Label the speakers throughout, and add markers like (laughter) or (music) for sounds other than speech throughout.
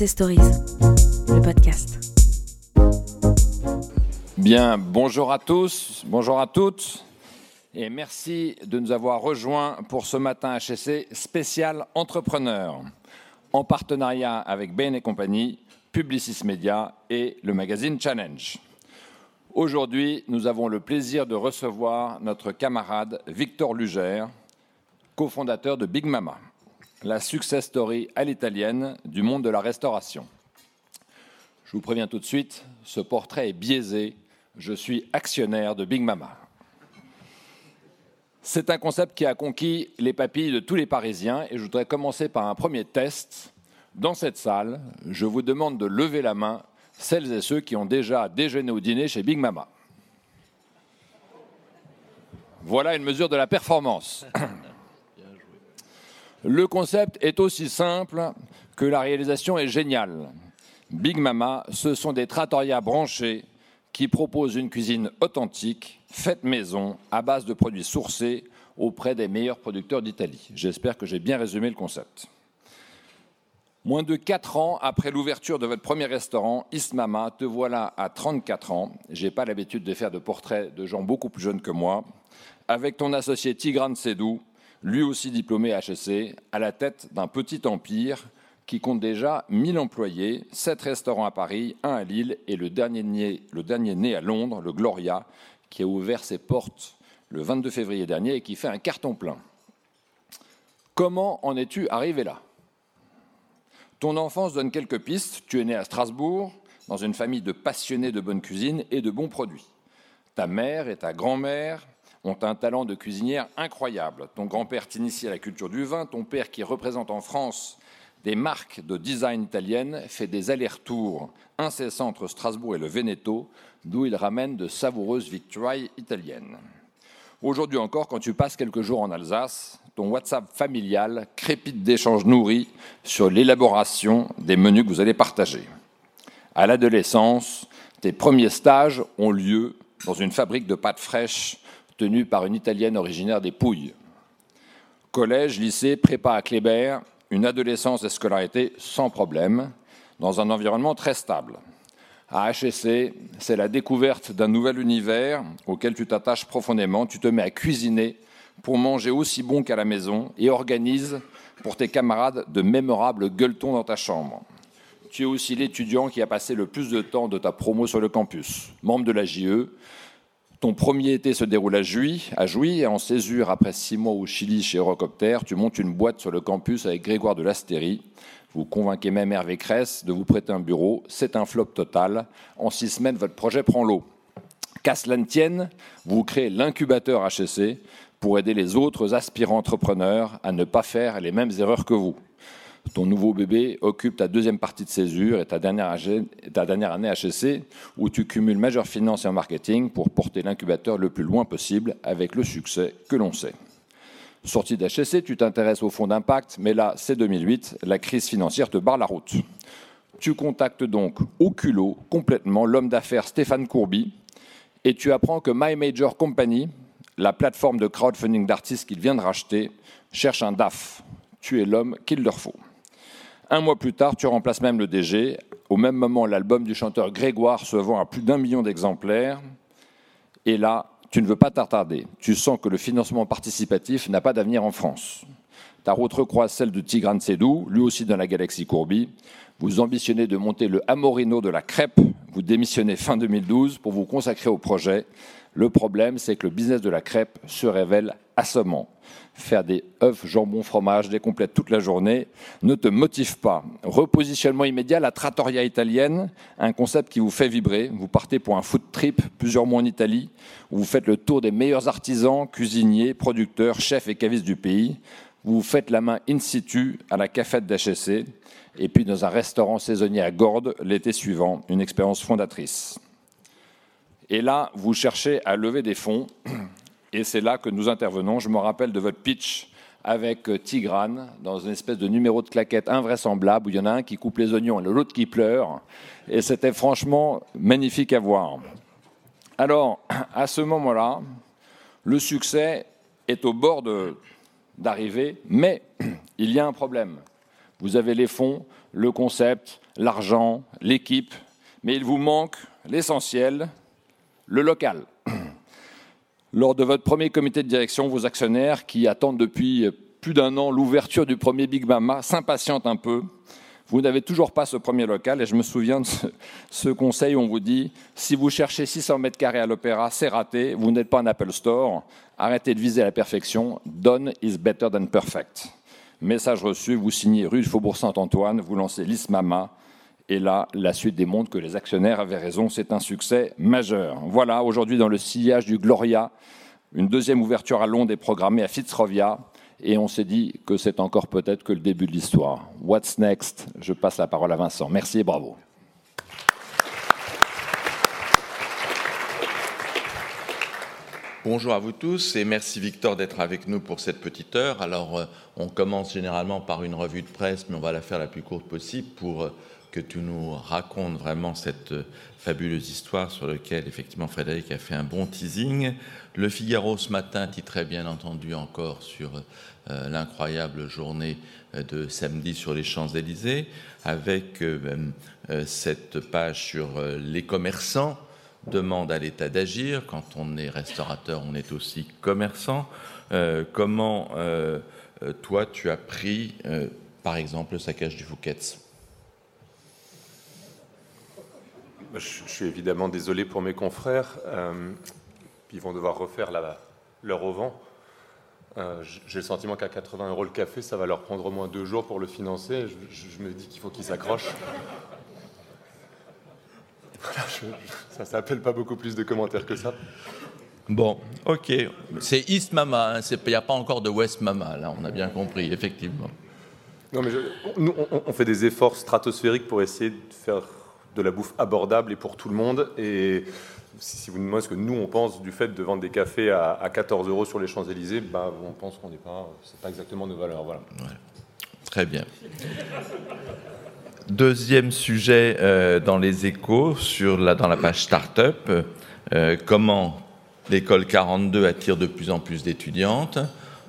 Speaker 1: Le podcast.
Speaker 2: Bien, bonjour à tous, bonjour à toutes, et merci de nous avoir rejoints pour ce matin HEC spécial entrepreneur, en partenariat avec Bain et compagnie, Publicis Media et le magazine Challenge. Aujourd'hui, nous avons le plaisir de recevoir notre camarade Victor Lugère, cofondateur de Big Mama, la success story à l'italienne du monde de la restauration. Je vous préviens tout de suite, ce portrait est biaisé. Je suis actionnaire de Big Mama. C'est un concept qui a conquis les papilles de tous les Parisiens et je voudrais commencer par un premier test. Dans cette salle, je vous demande de lever la main celles et ceux qui ont déjà déjeuné ou dîné chez Big Mama. Voilà une mesure de la performance. (clears throat) Le concept est aussi simple que la réalisation est géniale. Big Mama, ce sont des trattorias branchés qui proposent une cuisine authentique, faite maison, à base de produits sourcés auprès des meilleurs producteurs d'Italie. J'espère que j'ai bien résumé le concept. Moins de 4 ans après l'ouverture de votre premier restaurant, Ismama, te voilà à 34 ans. J'ai pas l'habitude de faire de portraits de gens beaucoup plus jeunes que moi. Avec ton associé Tigran Sedou, lui aussi diplômé HEC, à la tête d'un petit empire qui compte déjà 1000 employés, 7 restaurants à Paris, un à Lille et le dernier, né, le dernier né à Londres, le Gloria, qui a ouvert ses portes le 22 février dernier et qui fait un carton plein. Comment en es-tu arrivé là? Ton enfance donne quelques pistes. Tu es né à Strasbourg, dans une famille de passionnés de bonne cuisine et de bons produits. Ta mère et ta grand-mère ont un talent de cuisinière incroyable. Ton grand-père t'initie à la culture du vin, ton père qui représente en France des marques de design italiennes fait des allers-retours incessants entre Strasbourg et le Veneto, d'où il ramène de savoureuses victoires italiennes. Aujourd'hui encore, quand tu passes quelques jours en Alsace, ton WhatsApp familial crépite d'échanges nourris sur l'élaboration des menus que vous allez partager. À l'adolescence, tes premiers stages ont lieu dans une fabrique de pâtes fraîches tenue par une Italienne originaire des Pouilles. Collège, lycée, prépa à Kléber, une adolescence et scolarité sans problème, dans un environnement très stable. À HEC, c'est la découverte d'un nouvel univers auquel tu t'attaches profondément, tu te mets à cuisiner pour manger aussi bon qu'à la maison et organise pour tes camarades de mémorables gueuletons dans ta chambre. Tu es aussi l'étudiant qui a passé le plus de temps de ta promo sur le campus, membre de la JE. Ton premier été se déroule à Jouy, à Jouy et en césure après six mois au Chili chez Eurocopter, tu montes une boîte sur le campus avec Grégoire de Lastérie. Vous convainquez même Hervé Cress de vous prêter un bureau. C'est un flop total. En six semaines, votre projet prend l'eau. Qu'à cela ne tienne, vous créez l'incubateur HEC pour aider les autres aspirants entrepreneurs à ne pas faire les mêmes erreurs que vous. Ton nouveau bébé occupe ta deuxième partie de césure et ta dernière, année HEC, où tu cumules majeure finance et en marketing pour porter l'incubateur le plus loin possible avec le succès que l'on sait. Sorti d'HEC, tu t'intéresses au fonds d'impact, mais là, c'est 2008, la crise financière te barre la route. Tu contactes donc au culot complètement l'homme d'affaires Stéphane Courby et tu apprends que My Major Company, la plateforme de crowdfunding d'artistes qu'il vient de racheter cherche un DAF. Tu es l'homme qu'il leur faut. Un mois plus tard, tu remplaces même le DG. Au même moment, l'album du chanteur Grégoire se vend à plus d'un million d'exemplaires. Et là, tu ne veux pas t'attarder. Tu sens que le financement participatif n'a pas d'avenir en France. Ta route recroise celle de Tigran Sedou, lui aussi dans la galaxie Courby. Vous ambitionnez de monter le Amorino de la crêpe. Vous démissionnez fin 2012 pour vous consacrer au projet le problème, c'est que le business de la crêpe se révèle assommant. Faire des œufs, jambon, fromage, des complètes toute la journée ne te motive pas. Repositionnement immédiat, la trattoria italienne, un concept qui vous fait vibrer. Vous partez pour un food trip plusieurs mois en Italie, où vous faites le tour des meilleurs artisans, cuisiniers, producteurs, chefs et cavistes du pays. Vous faites la main in situ à la cafette d'HSC, et puis dans un restaurant saisonnier à Gordes l'été suivant, une expérience fondatrice. Et là, vous cherchez à lever des fonds, et c'est là que nous intervenons. Je me rappelle de votre pitch avec euh, Tigrane, dans une espèce de numéro de claquette invraisemblable, où il y en a un qui coupe les oignons et l'autre qui pleure, et c'était franchement magnifique à voir. Alors, à ce moment-là, le succès est au bord d'arriver, mais (clears throat) il y a un problème. Vous avez les fonds, le concept, l'argent, l'équipe, mais il vous manque l'essentiel, le local. Lors de votre premier comité de direction, vos actionnaires, qui attendent depuis plus d'un an l'ouverture du premier Big Mama, s'impatientent un peu. Vous n'avez toujours pas ce premier local et je me souviens de ce, conseil où on vous dit si vous cherchez 600 mètres carrés à l'opéra, c'est raté, vous n'êtes pas un Apple Store, arrêtez de viser la perfection, done is better than perfect. Message reçu, vous signez rue Faubourg Saint-Antoine, vous lancez l'ISMAMA, et là, la suite démontre que les actionnaires avaient raison, c'est un succès majeur. Voilà, aujourd'hui, dans le sillage du Gloria, une deuxième ouverture à Londres est programmée à Fitzrovia, et on s'est dit que c'est encore peut-être que le début de l'histoire. What's next? Je passe la parole à Vincent. Merci et bravo.
Speaker 3: Bonjour à vous tous et merci Victor d'être avec nous pour cette petite heure. Alors, euh, on commence généralement par une revue de presse, mais on va la faire la plus courte possible pour euh, que tu nous racontes vraiment cette euh, fabuleuse histoire sur laquelle effectivement Frédéric a fait un bon teasing. Le Figaro ce matin titrait bien entendu encore sur euh, l'incroyable journée euh, de samedi sur les Champs-Élysées, avec cette page sur les commerçants demande à l'État d'agir. Quand on est restaurateur, on est aussi commerçant. comment toi tu as pris, par exemple, le saccage du Fouquet's?
Speaker 4: Je suis évidemment désolé pour mes confrères. Euh, ils vont devoir refaire leur auvent. Euh, J'ai le sentiment qu'à 80 euros le café, ça va leur prendre au moins deux jours pour le financer. Je, me dis qu'il faut qu'ils s'accrochent. (laughs) ça s'appelle pas beaucoup plus de commentaires que ça.
Speaker 3: Bon, ok. C'est East Mama, il n'y a pas encore de West Mama, là, on a bien compris, effectivement.
Speaker 4: Non, mais nous, on, fait des efforts stratosphériques pour essayer de faire de la bouffe abordable et pour tout le monde. Et si vous demandez ce que nous on pense du fait de vendre des cafés à, 14 euros sur les Champs-Élysées, bah, on pense qu'on n'est pas, c'est pas exactement nos valeurs. Voilà.
Speaker 3: Très bien. Deuxième sujet euh, dans les échos, sur la, dans la page Startup, euh, comment l'école 42 attire de plus en plus d'étudiantes.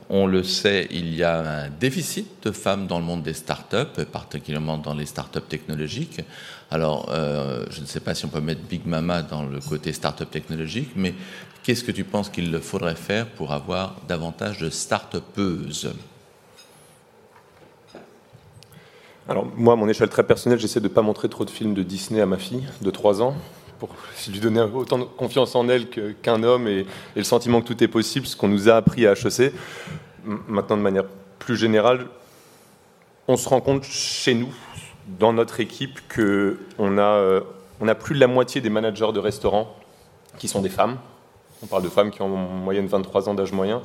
Speaker 3: On le sait, il y a un déficit de femmes dans le monde des startups, particulièrement dans les startups technologiques. Alors, euh, je ne sais pas si on peut mettre Big Mama dans le côté start-up technologique, mais qu'est-ce que tu penses qu'il faudrait faire pour avoir davantage de start-upeuses?
Speaker 4: Alors, moi, à mon échelle très personnelle, j'essaie de ne pas montrer trop de films de Disney à ma fille de 3 ans, pour (laughs) lui donner autant de confiance en elle qu'un homme et, et, le sentiment que tout est possible, ce qu'on nous a appris à HEC. Maintenant, de manière plus générale, on se rend compte chez nous, dans notre équipe qu'on a, euh, on a plus de la moitié des managers de restaurants qui sont des femmes. On parle de femmes qui ont en moyenne 23 ans d'âge moyen,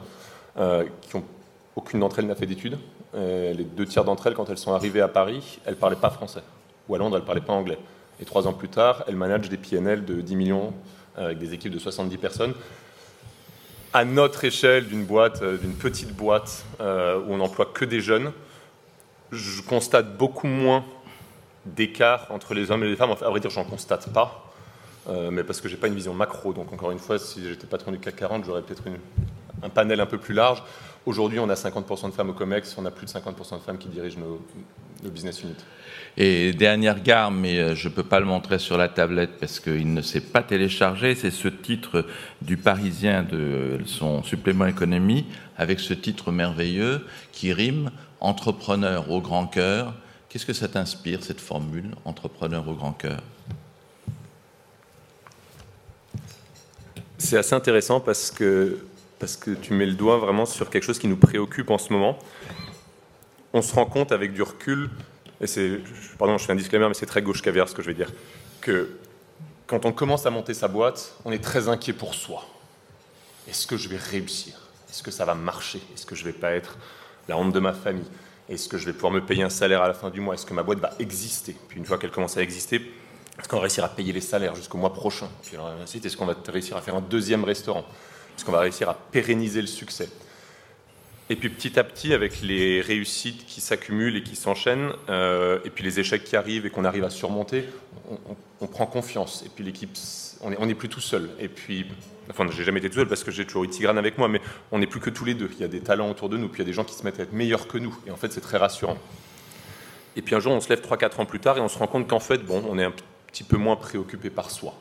Speaker 4: euh, qui ont, aucune d'entre elles n'a fait d'études. Euh, les deux tiers d'entre elles, quand elles sont arrivées à Paris, elles ne parlaient pas français. Ou à Londres, elles ne parlaient pas anglais. Et trois ans plus tard, elles managent des PNL de 10 millions avec des équipes de 70 personnes. À notre échelle d'une boîte, d'une petite boîte où on n'emploie que des jeunes, je constate beaucoup moins d'écart entre les hommes et les femmes. À vrai dire, j'en constate pas, euh, mais parce que j'ai pas une vision macro. Donc encore une fois, si j'étais patron du CAC 40, j'aurais peut-être un panel un peu plus large. Aujourd'hui, on a 50% de femmes au COMEX, on a plus de 50% de femmes qui dirigent nos, business units.
Speaker 3: Et dernière gare, mais euh, je ne peux pas le montrer sur la tablette parce qu'il ne s'est pas téléchargé, c'est ce titre du Parisien de son supplément économie, avec ce titre merveilleux qui rime Entrepreneur au grand cœur, Qu'est-ce que ça t'inspire, cette formule, entrepreneur au grand cœur?
Speaker 4: C'est assez intéressant parce que, parce que tu mets le doigt vraiment sur quelque chose qui nous préoccupe en ce moment. On se rend compte avec du recul, et c'est, pardon, je fais un disclaimer, mais c'est très gauche caviar ce que je vais dire, que quand on commence à monter sa boîte, on est très inquiet pour soi. Est-ce que je vais réussir? Est-ce que ça va marcher? Est-ce que je vais pas être la honte de ma famille? Est-ce que je vais pouvoir me payer un salaire à la fin du mois? Est-ce que ma boîte va exister? Puis une fois qu'elle commence à exister, est-ce qu'on va réussir à payer les salaires jusqu'au mois prochain? Puis alors, est-ce qu'on va réussir à faire un deuxième restaurant? Est-ce qu'on va réussir à pérenniser le succès? Et puis petit à petit, avec les réussites qui s'accumulent et qui s'enchaînent, euh, et puis les échecs qui arrivent et qu'on arrive à surmonter, on, prend confiance. Et puis l'équipe, on n'est est plus tout seul. Et puis Enfin, j'ai jamais été tout seul parce que j'ai toujours eu Tigrane avec moi, mais on n'est plus que tous les deux. Il y a des talents autour de nous, puis il y a des gens qui se mettent à être meilleurs que nous. Et en fait, c'est très rassurant. Et puis un jour, on se lève 3-4 ans plus tard et on se rend compte qu'en fait, bon, on est un petit peu moins préoccupé par soi.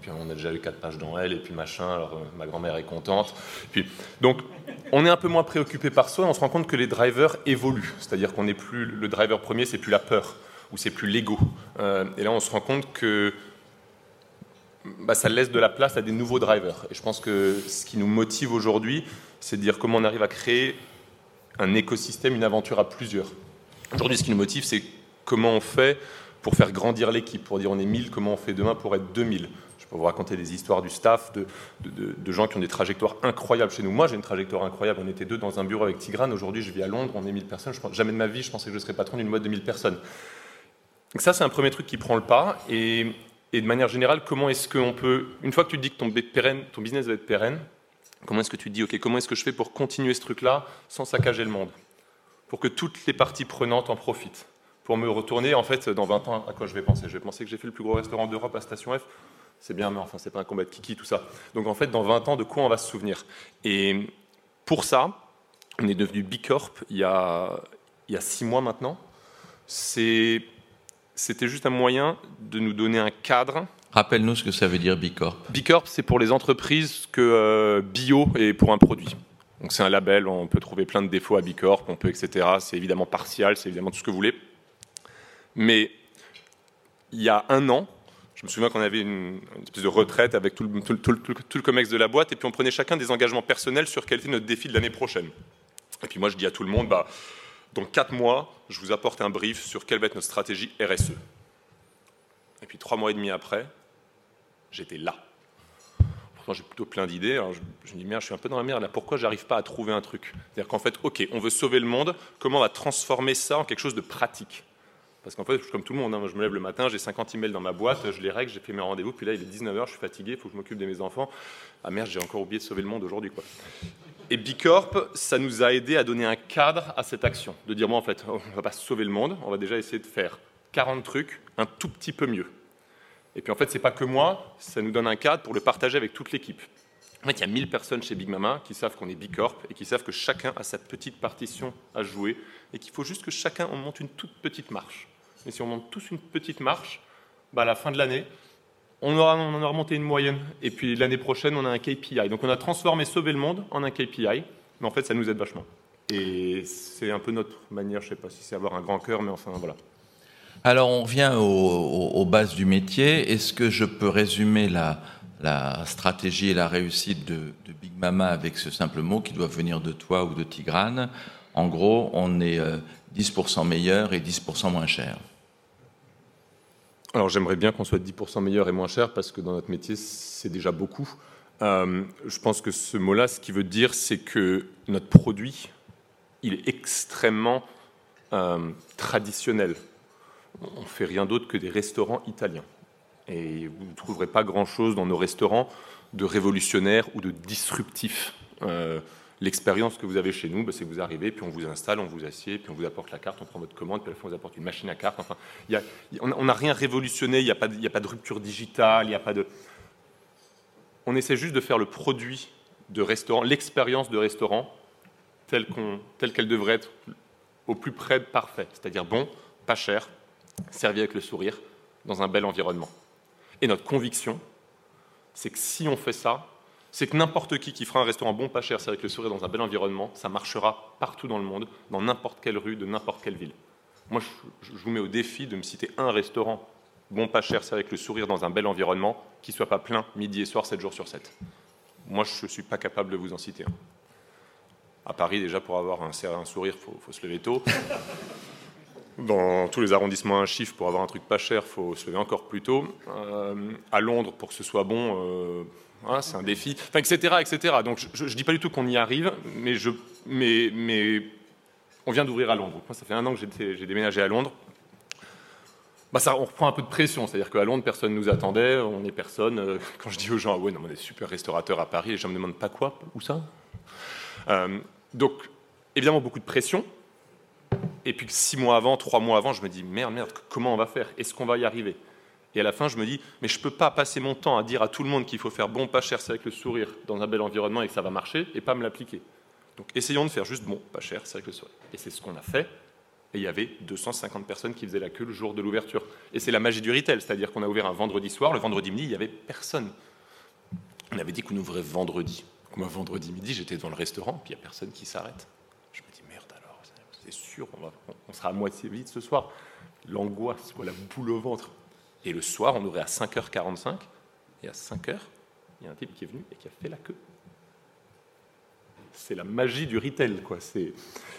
Speaker 4: Puis on a déjà eu 4 pages dans elle, et puis machin, alors euh, ma grand-mère est contente. Puis, donc, on est un peu moins préoccupé par soi, et on se rend compte que les drivers évoluent. C'est-à-dire qu'on n'est plus, le driver premier, c'est plus la peur, ou c'est plus l'ego. Euh, et là, on se rend compte que bah, ça laisse de la place à des nouveaux drivers. Et je pense que ce qui nous motive aujourd'hui, c'est de dire comment on arrive à créer un écosystème, une aventure à plusieurs. Aujourd'hui, ce qui nous motive, c'est comment on fait pour faire grandir l'équipe, pour dire on est 1000, comment on fait demain pour être 2000. Je peux vous raconter des histoires du staff, de, gens qui ont des trajectoires incroyables chez nous. Moi, j'ai une trajectoire incroyable. On était deux dans un bureau avec Tigrane. Aujourd'hui, je vis à Londres, on est 1000 personnes. Jamais de ma vie, je pensais que je serais patron d'une boîte de 1000 personnes. Donc ça, c'est un premier truc qui prend le pas. Et, et de manière générale, comment est-ce qu'on peut, une fois que tu te dis que ton, business va être pérenne, comment est-ce que tu te dis, OK, comment est-ce que je fais pour continuer ce truc-là sans saccager le monde? Pour que toutes les parties prenantes en profitent pour me retourner, en fait, dans 20 ans, à quoi je vais penser? Je vais penser que j'ai fait le plus gros restaurant d'Europe à Station F. C'est bien, mais enfin, c'est pas un combat de kiki, tout ça. Donc, en fait, dans 20 ans, de quoi on va se souvenir? Et pour ça, on est devenu Bicorp il y a, il mois maintenant. C'était juste un moyen de nous donner un cadre.
Speaker 3: Rappelle-nous ce que ça veut dire Bicorp.
Speaker 4: Bicorp, c'est pour les entreprises que euh, bio est pour un produit. Donc c'est un label, on peut trouver plein de défauts à Bicorp, on peut, etc. C'est évidemment partial, c'est évidemment tout ce que vous voulez. Mais il y a un an, je me souviens qu'on avait une, espèce de retraite avec tout le, tout, le, COMEX de la boîte, et puis on prenait chacun des engagements personnels sur quel était notre défi de l'année prochaine. Et puis moi, je dis à tout le monde, bah, dans quatre mois, je vous apporte un brief sur quelle va être notre stratégie RSE. Et puis trois mois et demi après, j'étais là. Pourtant, j'ai plutôt plein d'idées. je, me dis, merde, je suis un peu dans la merde là. Pourquoi j'arrive pas à trouver un truc? C'est-à-dire qu'en fait, ok, on veut sauver le monde. Comment on va transformer ça en quelque chose de pratique? Parce qu'en fait, comme tout le monde, hein, je me lève le matin, j'ai 50 emails dans ma boîte, je les règle, j'ai fait mes rendez-vous, puis là, il est 19h, je suis fatigué, il faut que je m'occupe de mes enfants. Ah merde, j'ai encore oublié de sauver le monde aujourd'hui. Quoi. Et Bicorp, ça nous a aidé à donner un cadre à cette action. De dire, moi, en fait, on ne va pas sauver le monde, on va déjà essayer de faire 40 trucs un tout petit peu mieux. Et puis, en fait, c'est pas que moi, ça nous donne un cadre pour le partager avec toute l'équipe. En fait, il y a 1000 personnes chez Big Mama qui savent qu'on est Bicorp et qui savent que chacun a sa petite partition à jouer et qu'il faut juste que chacun en monte une toute petite marche. Mais si on monte tous une petite marche, bah à la fin de l'année, on, aura, on en aura remonté une moyenne. Et puis l'année prochaine, on a un KPI. Donc on a transformé Sauver le Monde en un KPI. Mais en fait, ça nous aide vachement. Et c'est un peu notre manière, je ne sais pas si c'est avoir un grand cœur, mais enfin voilà.
Speaker 3: Alors on revient aux, bases du métier. Est-ce que je peux résumer la, la stratégie et la réussite de, de, Big Mama avec ce simple mot qui doit venir de toi ou de Tigrane? En gros, on est 10% euh, meilleur et 10% moins cher.
Speaker 4: Alors j'aimerais bien qu'on soit 10% meilleur et moins cher parce que dans notre métier, c'est déjà beaucoup. Euh, je pense que ce mot-là, ce qu'il veut dire, c'est que notre produit, il est extrêmement euh, traditionnel. On ne fait rien d'autre que des restaurants italiens. Et vous ne trouverez pas grand-chose dans nos restaurants de révolutionnaire ou de disruptif. Euh, L'expérience que vous avez chez nous, bah, c'est que vous arrivez, puis on vous installe, on vous assied, puis on vous apporte la carte, on prend votre commande, puis à la fin on vous apporte une machine à carte. Enfin, on n'a rien révolutionné, il n'y a, a pas de rupture digitale, il n'y a pas de... On essaie juste de faire le produit de restaurant, l'expérience de restaurant, telle qu'elle devrait être au plus près de parfait, c'est-à-dire bon, pas cher, servi avec le sourire, dans un bel environnement. Et notre conviction, c'est que si on fait ça, c'est que n'importe qui qui fera un restaurant bon, pas cher, c'est avec le sourire dans un bel environnement, ça marchera partout dans le monde, dans n'importe quelle rue de n'importe quelle ville. Moi, je, vous mets au défi de me citer un restaurant bon, pas cher, c'est avec le sourire dans un bel environnement, qui soit pas plein midi et soir, 7 jours sur 7. Moi, je ne suis pas capable de vous en citer un. À Paris, déjà, pour avoir un, sourire, il faut, se lever tôt. Dans tous les arrondissements un chiffre, pour avoir un truc pas cher, il faut se lever encore plus tôt. Euh, à Londres, pour que ce soit bon, euh, C'est un défi, enfin, etc., etc. Donc je ne dis pas du tout qu'on y arrive, mais, mais, mais on vient d'ouvrir à Londres. Moi, ça fait un an que j'ai déménagé à Londres. Bah ça, on reprend un peu de pression, c'est-à-dire qu'à Londres, personne ne nous attendait, on est personne. Euh, (laughs) quand je dis aux gens, ah ouais, non, on est super restaurateur à Paris, les gens me demandent pas quoi, où ça euh, Donc, évidemment, beaucoup de pression. Et puis six mois avant, trois mois avant, je me dis, merde, merde, comment on va faire? Est-ce qu'on va y arriver? Et à la fin, je me dis, mais je ne peux pas passer mon temps à dire à tout le monde qu'il faut faire bon, pas cher, c'est avec le sourire, dans un bel environnement et que ça va marcher, et pas me l'appliquer. Donc essayons de faire juste bon, pas cher, c'est avec le sourire. Et c'est ce qu'on a fait. Et il y avait 250 personnes qui faisaient la queue le jour de l'ouverture. Et c'est la magie du retail, c'est-à-dire qu'on a ouvert un vendredi soir, le vendredi midi, il n'y avait personne. On avait dit qu'on ouvrait vendredi. Moi, vendredi midi, j'étais dans le restaurant, puis il n'y a personne qui s'arrête. Je me dis, merde alors, c'est sûr, on, sera à moitié vide ce soir. L'angoisse, la boule au ventre. Et le soir, on ouvrait à 5h45, et à 5h, il y a un type qui est venu et qui a fait la queue. C'est la magie du retail, quoi.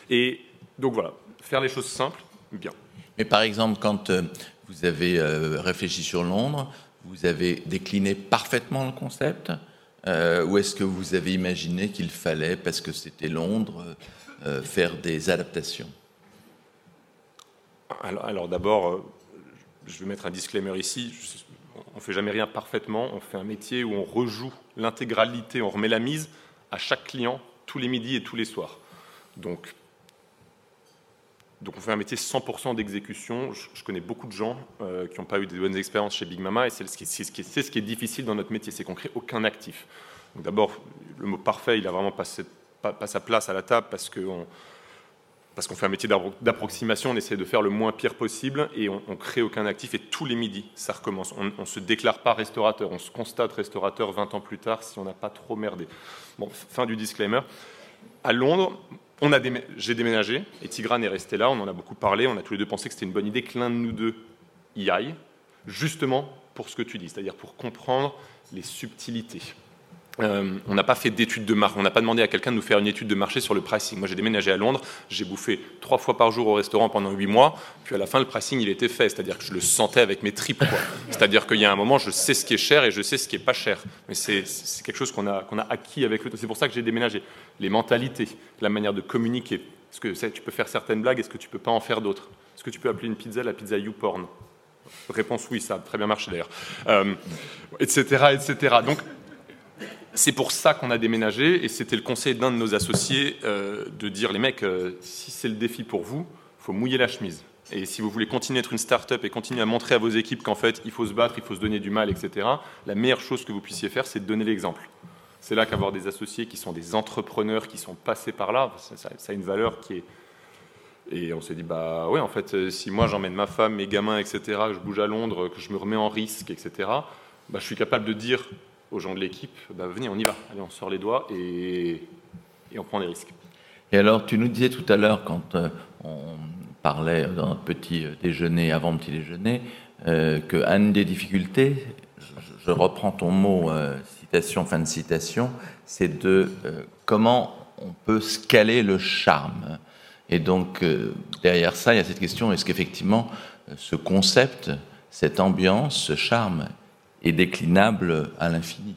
Speaker 4: Et donc voilà, faire les choses simples, bien.
Speaker 3: Mais par exemple, quand euh, vous avez euh, réfléchi sur Londres, vous avez décliné parfaitement le concept euh, Ou est-ce que vous avez imaginé qu'il fallait, parce que c'était Londres, faire des adaptations?
Speaker 4: Alors, d'abord, je vais mettre un disclaimer ici. On ne fait jamais rien parfaitement. On fait un métier où on rejoue l'intégralité, on remet la mise à chaque client tous les midis et tous les soirs. Donc, donc on fait un métier 100% d'exécution. Je, connais beaucoup de gens euh, qui n'ont pas eu de bonnes expériences chez Big Mama et c'est ce, qui est difficile dans notre métier, c'est qu'on crée aucun actif. D'abord, le mot parfait, il a vraiment pas, pas, sa place à la table parce qu'on parce qu'on fait un métier d'approximation, on essaie de faire le moins pire possible et on, ne crée aucun actif et tous les midis, ça recommence. On ne se déclare pas restaurateur, on se constate restaurateur 20 ans plus tard si on n'a pas trop merdé. Bon, fin du disclaimer. À Londres, j'ai déménagé et Tigrane est resté là. On en a beaucoup parlé. On a tous les deux pensé que c'était une bonne idée que l'un de nous deux y aille, justement pour ce que tu dis, c'est-à-dire pour comprendre les subtilités. Euh, on n'a pas fait d'études de marché, on n'a pas demandé à quelqu'un de nous faire une étude de marché sur le pricing. Moi, j'ai déménagé à Londres, j'ai bouffé trois fois par jour au restaurant pendant huit mois, puis à la fin, le pricing, il était fait, c'est-à-dire que je le sentais avec mes tripes. (laughs) C'est-à-dire qu'il y a un moment, je sais ce qui est cher et je sais ce qui est pas cher. Mais c'est quelque chose qu'on a, a acquis avec le temps. C'est pour ça que j'ai déménagé. Les mentalités, la manière de communiquer. Est-ce que tu peux faire certaines blagues, est-ce que tu peux pas en faire d'autres? Est-ce que tu peux appeler une pizza la pizza YouPorn? Réponse oui, ça a très bien marché d'ailleurs. etc., euh, etc. Donc, c'est pour ça qu'on a déménagé et c'était le conseil d'un de nos associés euh, de dire les mecs, euh, si c'est le défi pour vous, faut mouiller la chemise. Et si vous voulez continuer à être une start-up et continuer à montrer à vos équipes qu'en fait, il faut se battre, il faut se donner du mal, etc., la meilleure chose que vous puissiez faire, c'est de donner l'exemple. C'est là qu'avoir des associés qui sont des entrepreneurs, qui sont passés par là, ça, a une valeur qui est. Et on s'est dit, bah ouais, en fait, euh, si moi j'emmène ma femme, mes gamins, etc., que je bouge à Londres, que je me remets en risque, etc., bah, je suis capable de dire aux gens de l'équipe, bah, venez, on y va, allez, on sort les doigts et, on prend des risques.
Speaker 3: Et alors, tu nous disais tout à l'heure, quand euh, on parlait dans notre petit euh, déjeuner, avant petit déjeuner, euh, que des difficultés, je, reprends ton mot, citation, fin de citation, c'est de comment on peut scaler le charme. Et donc, derrière ça, il y a cette question, est-ce qu'effectivement, ce concept, cette ambiance, ce charme, est déclinable à l'infini.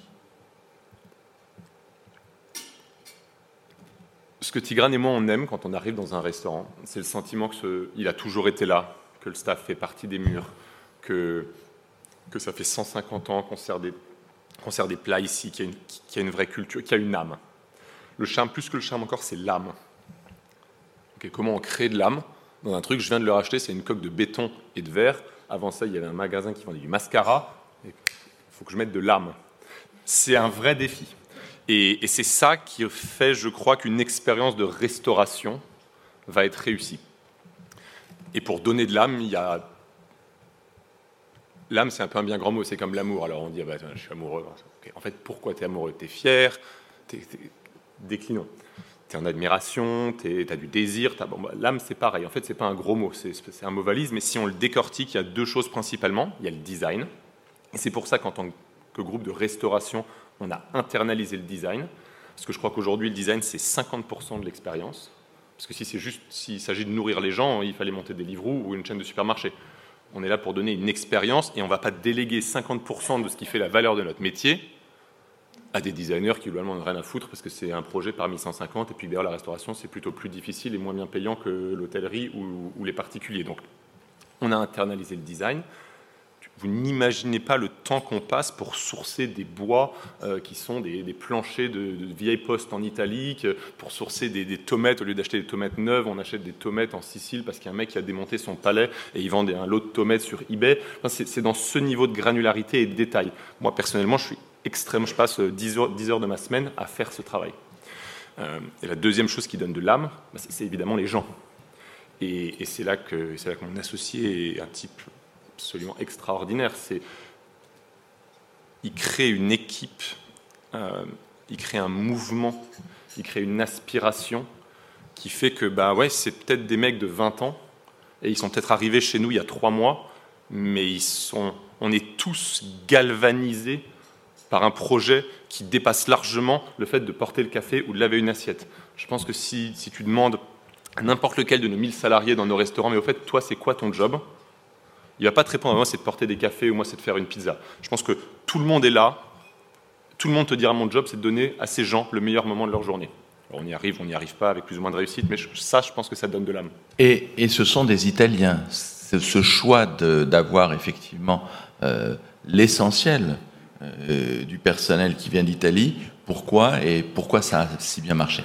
Speaker 4: Ce que Tigrane et moi on aime quand on arrive dans un restaurant, c'est le sentiment qu'il a toujours été là, que le staff fait partie des murs, que, que ça fait 150 ans qu'on sert des, sert des plats ici, qu'il y, a une vraie culture, qu'il y a une âme. Le charme, plus que le charme encore, c'est l'âme. comment on crée de l'âme dans un truc, je viens de le racheter, c'est une coque de béton et de verre. Avant ça, il y avait un magasin qui vendait du mascara. Il faut que je mette de l'âme. C'est un vrai défi. Et, c'est ça qui fait, je crois, qu'une expérience de restauration va être réussie. Et pour donner de l'âme, il y a. L'âme, c'est un peu un bien grand mot, c'est comme l'amour. Alors on dit, ah bah, je suis amoureux. En fait, pourquoi tu es amoureux? Tu es fier Déclinons. Tu es en admiration, tu as du désir? Bah, L'âme, c'est pareil. En fait, c'est pas un gros mot, c'est un mot valise, mais si on le décortique, il y a deux choses principalement. Il y a le design, c'est pour ça qu'en tant que groupe de restauration, on a internalisé le design, parce que je crois qu'aujourd'hui, le design, c'est 50% de l'expérience. Parce que si c'est juste, s'il s'agit de nourrir les gens, il fallait monter des livres ou une chaîne de supermarché. On est là pour donner une expérience et on ne va pas déléguer 50% de ce qui fait la valeur de notre métier à des designers qui globalement n'ont rien à foutre parce que c'est un projet parmi 150 et puis d'ailleurs la restauration c'est plutôt plus difficile et moins bien payant que l'hôtellerie ou, les particuliers. Donc on a internalisé le design, vous n'imaginez pas le temps qu'on passe pour sourcer des bois euh, qui sont des, planchers de, vieilles postes en italique, pour sourcer des, tomates. Au lieu d'acheter des tomates neuves, on achète des tomates en Sicile parce qu'il y a un mec qui a démonté son palais et il vend un lot de tomates sur eBay. c'est dans ce niveau de granularité et de détail. Moi, personnellement, je suis extrême. Je passe 10 heures, 10 heures de ma semaine à faire ce travail. Euh, et la deuxième chose qui donne de l'âme, bah, c'est évidemment les gens. Et, c'est là là que mon associé est un type absolument extraordinaire. C'est, il crée une équipe, euh, il crée un mouvement, il crée une aspiration qui fait que bah ouais, c'est peut-être des mecs de 20 ans et ils sont peut-être arrivés chez nous il y a trois mois, mais ils sont, on est tous galvanisés par un projet qui dépasse largement le fait de porter le café ou de laver une assiette. Je pense que si, si tu demandes à n'importe lequel de nos 1000 salariés dans nos restaurants, mais au fait, toi, c'est quoi ton job? Il ne va pas te répondre, moi, c'est de porter des cafés ou moi, c'est de faire une pizza. Je pense que tout le monde est là, tout le monde te dira, mon job, c'est de donner à ces gens le meilleur moment de leur journée. on y arrive, on n'y arrive pas avec plus ou moins de réussite, mais ça, je pense que ça donne de l'âme.
Speaker 3: Et, et, ce sont des Italiens. Ce choix d'avoir effectivement euh, l'essentiel euh, du personnel qui vient d'Italie, pourquoi et pourquoi ça a si bien marché?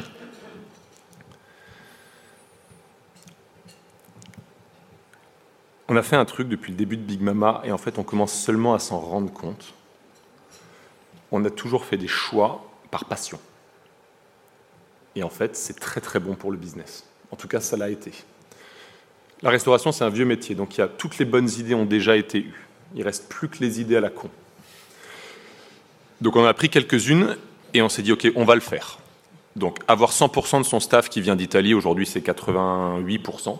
Speaker 4: On a fait un truc depuis le début de Big Mama et en fait on commence seulement à s'en rendre compte. On a toujours fait des choix par passion. Et en fait c'est très très bon pour le business. En tout cas ça l'a été. La restauration c'est un vieux métier, donc il y a, toutes les bonnes idées ont déjà été eues. Il reste plus que les idées à la con. Donc on a pris quelques-unes et on s'est dit ok on va le faire. Donc avoir 100% de son staff qui vient d'Italie, aujourd'hui c'est 88%.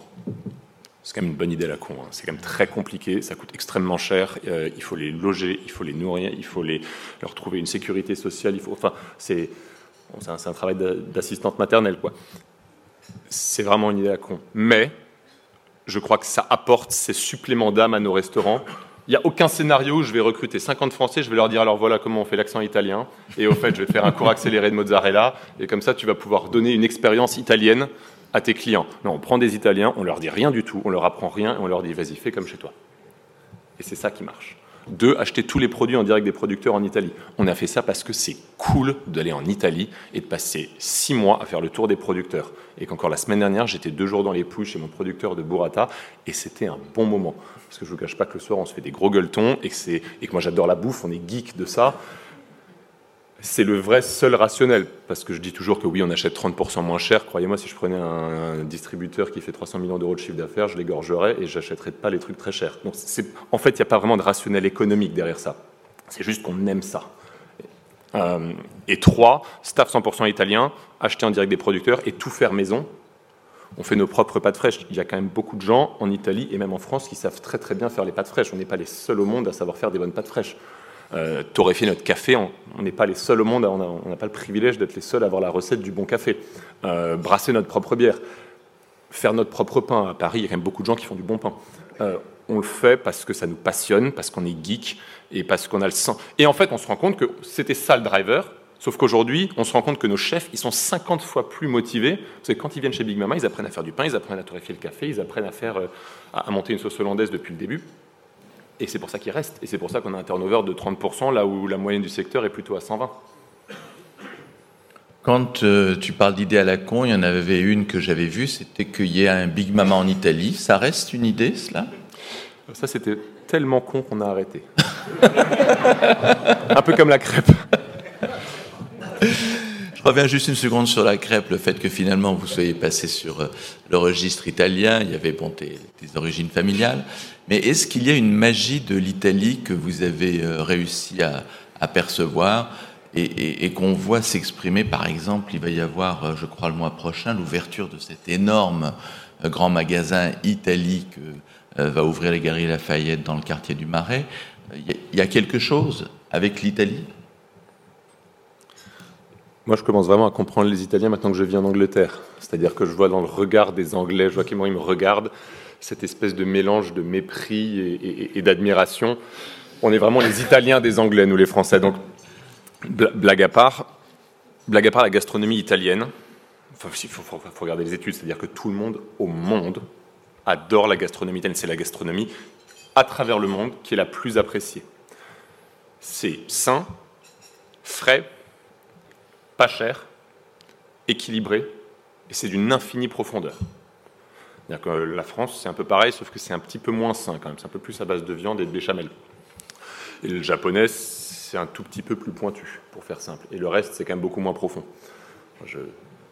Speaker 4: C'est quand même une bonne idée à la con. Hein. C'est quand même très compliqué, ça coûte extrêmement cher. Euh, il faut les loger, il faut les nourrir, il faut les, leur trouver une sécurité sociale. Enfin, c'est, un, travail d'assistante maternelle. C'est vraiment une idée à la con. Mais je crois que ça apporte ces suppléments d'âme à nos restaurants. Il n'y a aucun scénario où je vais recruter 50 Français, je vais leur dire alors voilà comment on fait l'accent italien, et au fait je vais faire un cours accéléré de mozzarella, et comme ça tu vas pouvoir donner une expérience italienne à tes clients. Non, on prend des Italiens, on leur dit rien du tout, on leur apprend rien, et on leur dit vas-y, fais comme chez toi. Et c'est ça qui marche. Deux, acheter tous les produits en direct des producteurs en Italie. On a fait ça parce que c'est cool d'aller en Italie et de passer six mois à faire le tour des producteurs. Et qu'encore la semaine dernière, j'étais deux jours dans les pouilles chez mon producteur de Burrata et c'était un bon moment. Parce que je ne vous cache pas que le soir, on se fait des gros gueuletons et que, et que moi j'adore la bouffe, on est geek de ça c'est le vrai seul rationnel. Parce que je dis toujours que oui, on achète 30% moins cher. Croyez-moi, si je prenais un, distributeur qui fait 300 millions d'euros de chiffre d'affaires, je l'égorgerais et j'achèterais pas les trucs très chers. Donc, en fait, il n'y a pas vraiment de rationnel économique derrière ça. C'est juste qu'on aime ça. Euh, et trois, staff 100% italien, acheter en direct des producteurs et tout faire maison. On fait nos propres pâtes fraîches. Il y a quand même beaucoup de gens en Italie et même en France qui savent très très bien faire les pâtes fraîches. On n'est pas les seuls au monde à savoir faire des bonnes pâtes fraîches euh, torréfier notre café. On n'est pas les seuls au monde, on n'a pas le privilège d'être les seuls à avoir la recette du bon café. Euh, brasser notre propre bière, faire notre propre pain. À Paris, il y a quand même beaucoup de gens qui font du bon pain. Euh, on le fait parce que ça nous passionne, parce qu'on est geek et parce qu'on a le sang. Et en fait, on se rend compte que c'était ça le driver. Sauf qu'aujourd'hui, on se rend compte que nos chefs, ils sont 50 fois plus motivés. Parce que quand ils viennent chez Big Mama, ils apprennent à faire du pain, ils apprennent à torréfier le café, ils apprennent à, faire, à monter une sauce hollandaise depuis le début. Et c'est pour ça qu'il reste. Et c'est pour ça qu'on a un turnover de 30%, là où la moyenne du secteur est plutôt à 120.
Speaker 3: Quand euh, tu parles d'idée à la con, il y en avait une que j'avais vue, c'était qu'il y ait un Big Mama en Italie. Ça reste une idée, cela?
Speaker 4: Ça, c'était tellement con qu'on a arrêté. (laughs) un peu comme la crêpe.
Speaker 3: Reviens juste une seconde sur la crêpe, le fait que finalement vous soyez passé sur euh, le registre italien, il y avait des, origines familiales, mais est-ce qu'il y a une magie de l'Italie que vous avez euh, réussi à, percevoir et, qu'on voit s'exprimer? Par exemple, il va y avoir, euh, je crois, le mois prochain, l'ouverture de cet énorme grand magasin Italie que va ouvrir les Galeries Lafayette dans le quartier du Marais. Il y a quelque chose avec l'Italie?
Speaker 4: Moi, je commence vraiment à comprendre les Italiens maintenant que je vis en Angleterre. C'est-à-dire que je vois dans le regard des Anglais, je vois comment ils me regardent, cette espèce de mélange de mépris et, d'admiration. On est vraiment les Italiens des Anglais, nous les Français. Donc, blague à part, blague à part la gastronomie italienne, il faut, faut, regarder les études, c'est-à-dire que tout le monde au monde adore la gastronomie italienne. C'est la gastronomie à travers le monde qui est la plus appréciée. C'est sain, frais, pas cher, équilibré, et c'est d'une infinie profondeur. Que la France, c'est un peu pareil, sauf que c'est un petit peu moins sain quand même. C'est un peu plus à base de viande et de béchamel. Et le japonais, c'est un tout petit peu plus pointu, pour faire simple. Et le reste, c'est quand même beaucoup moins profond.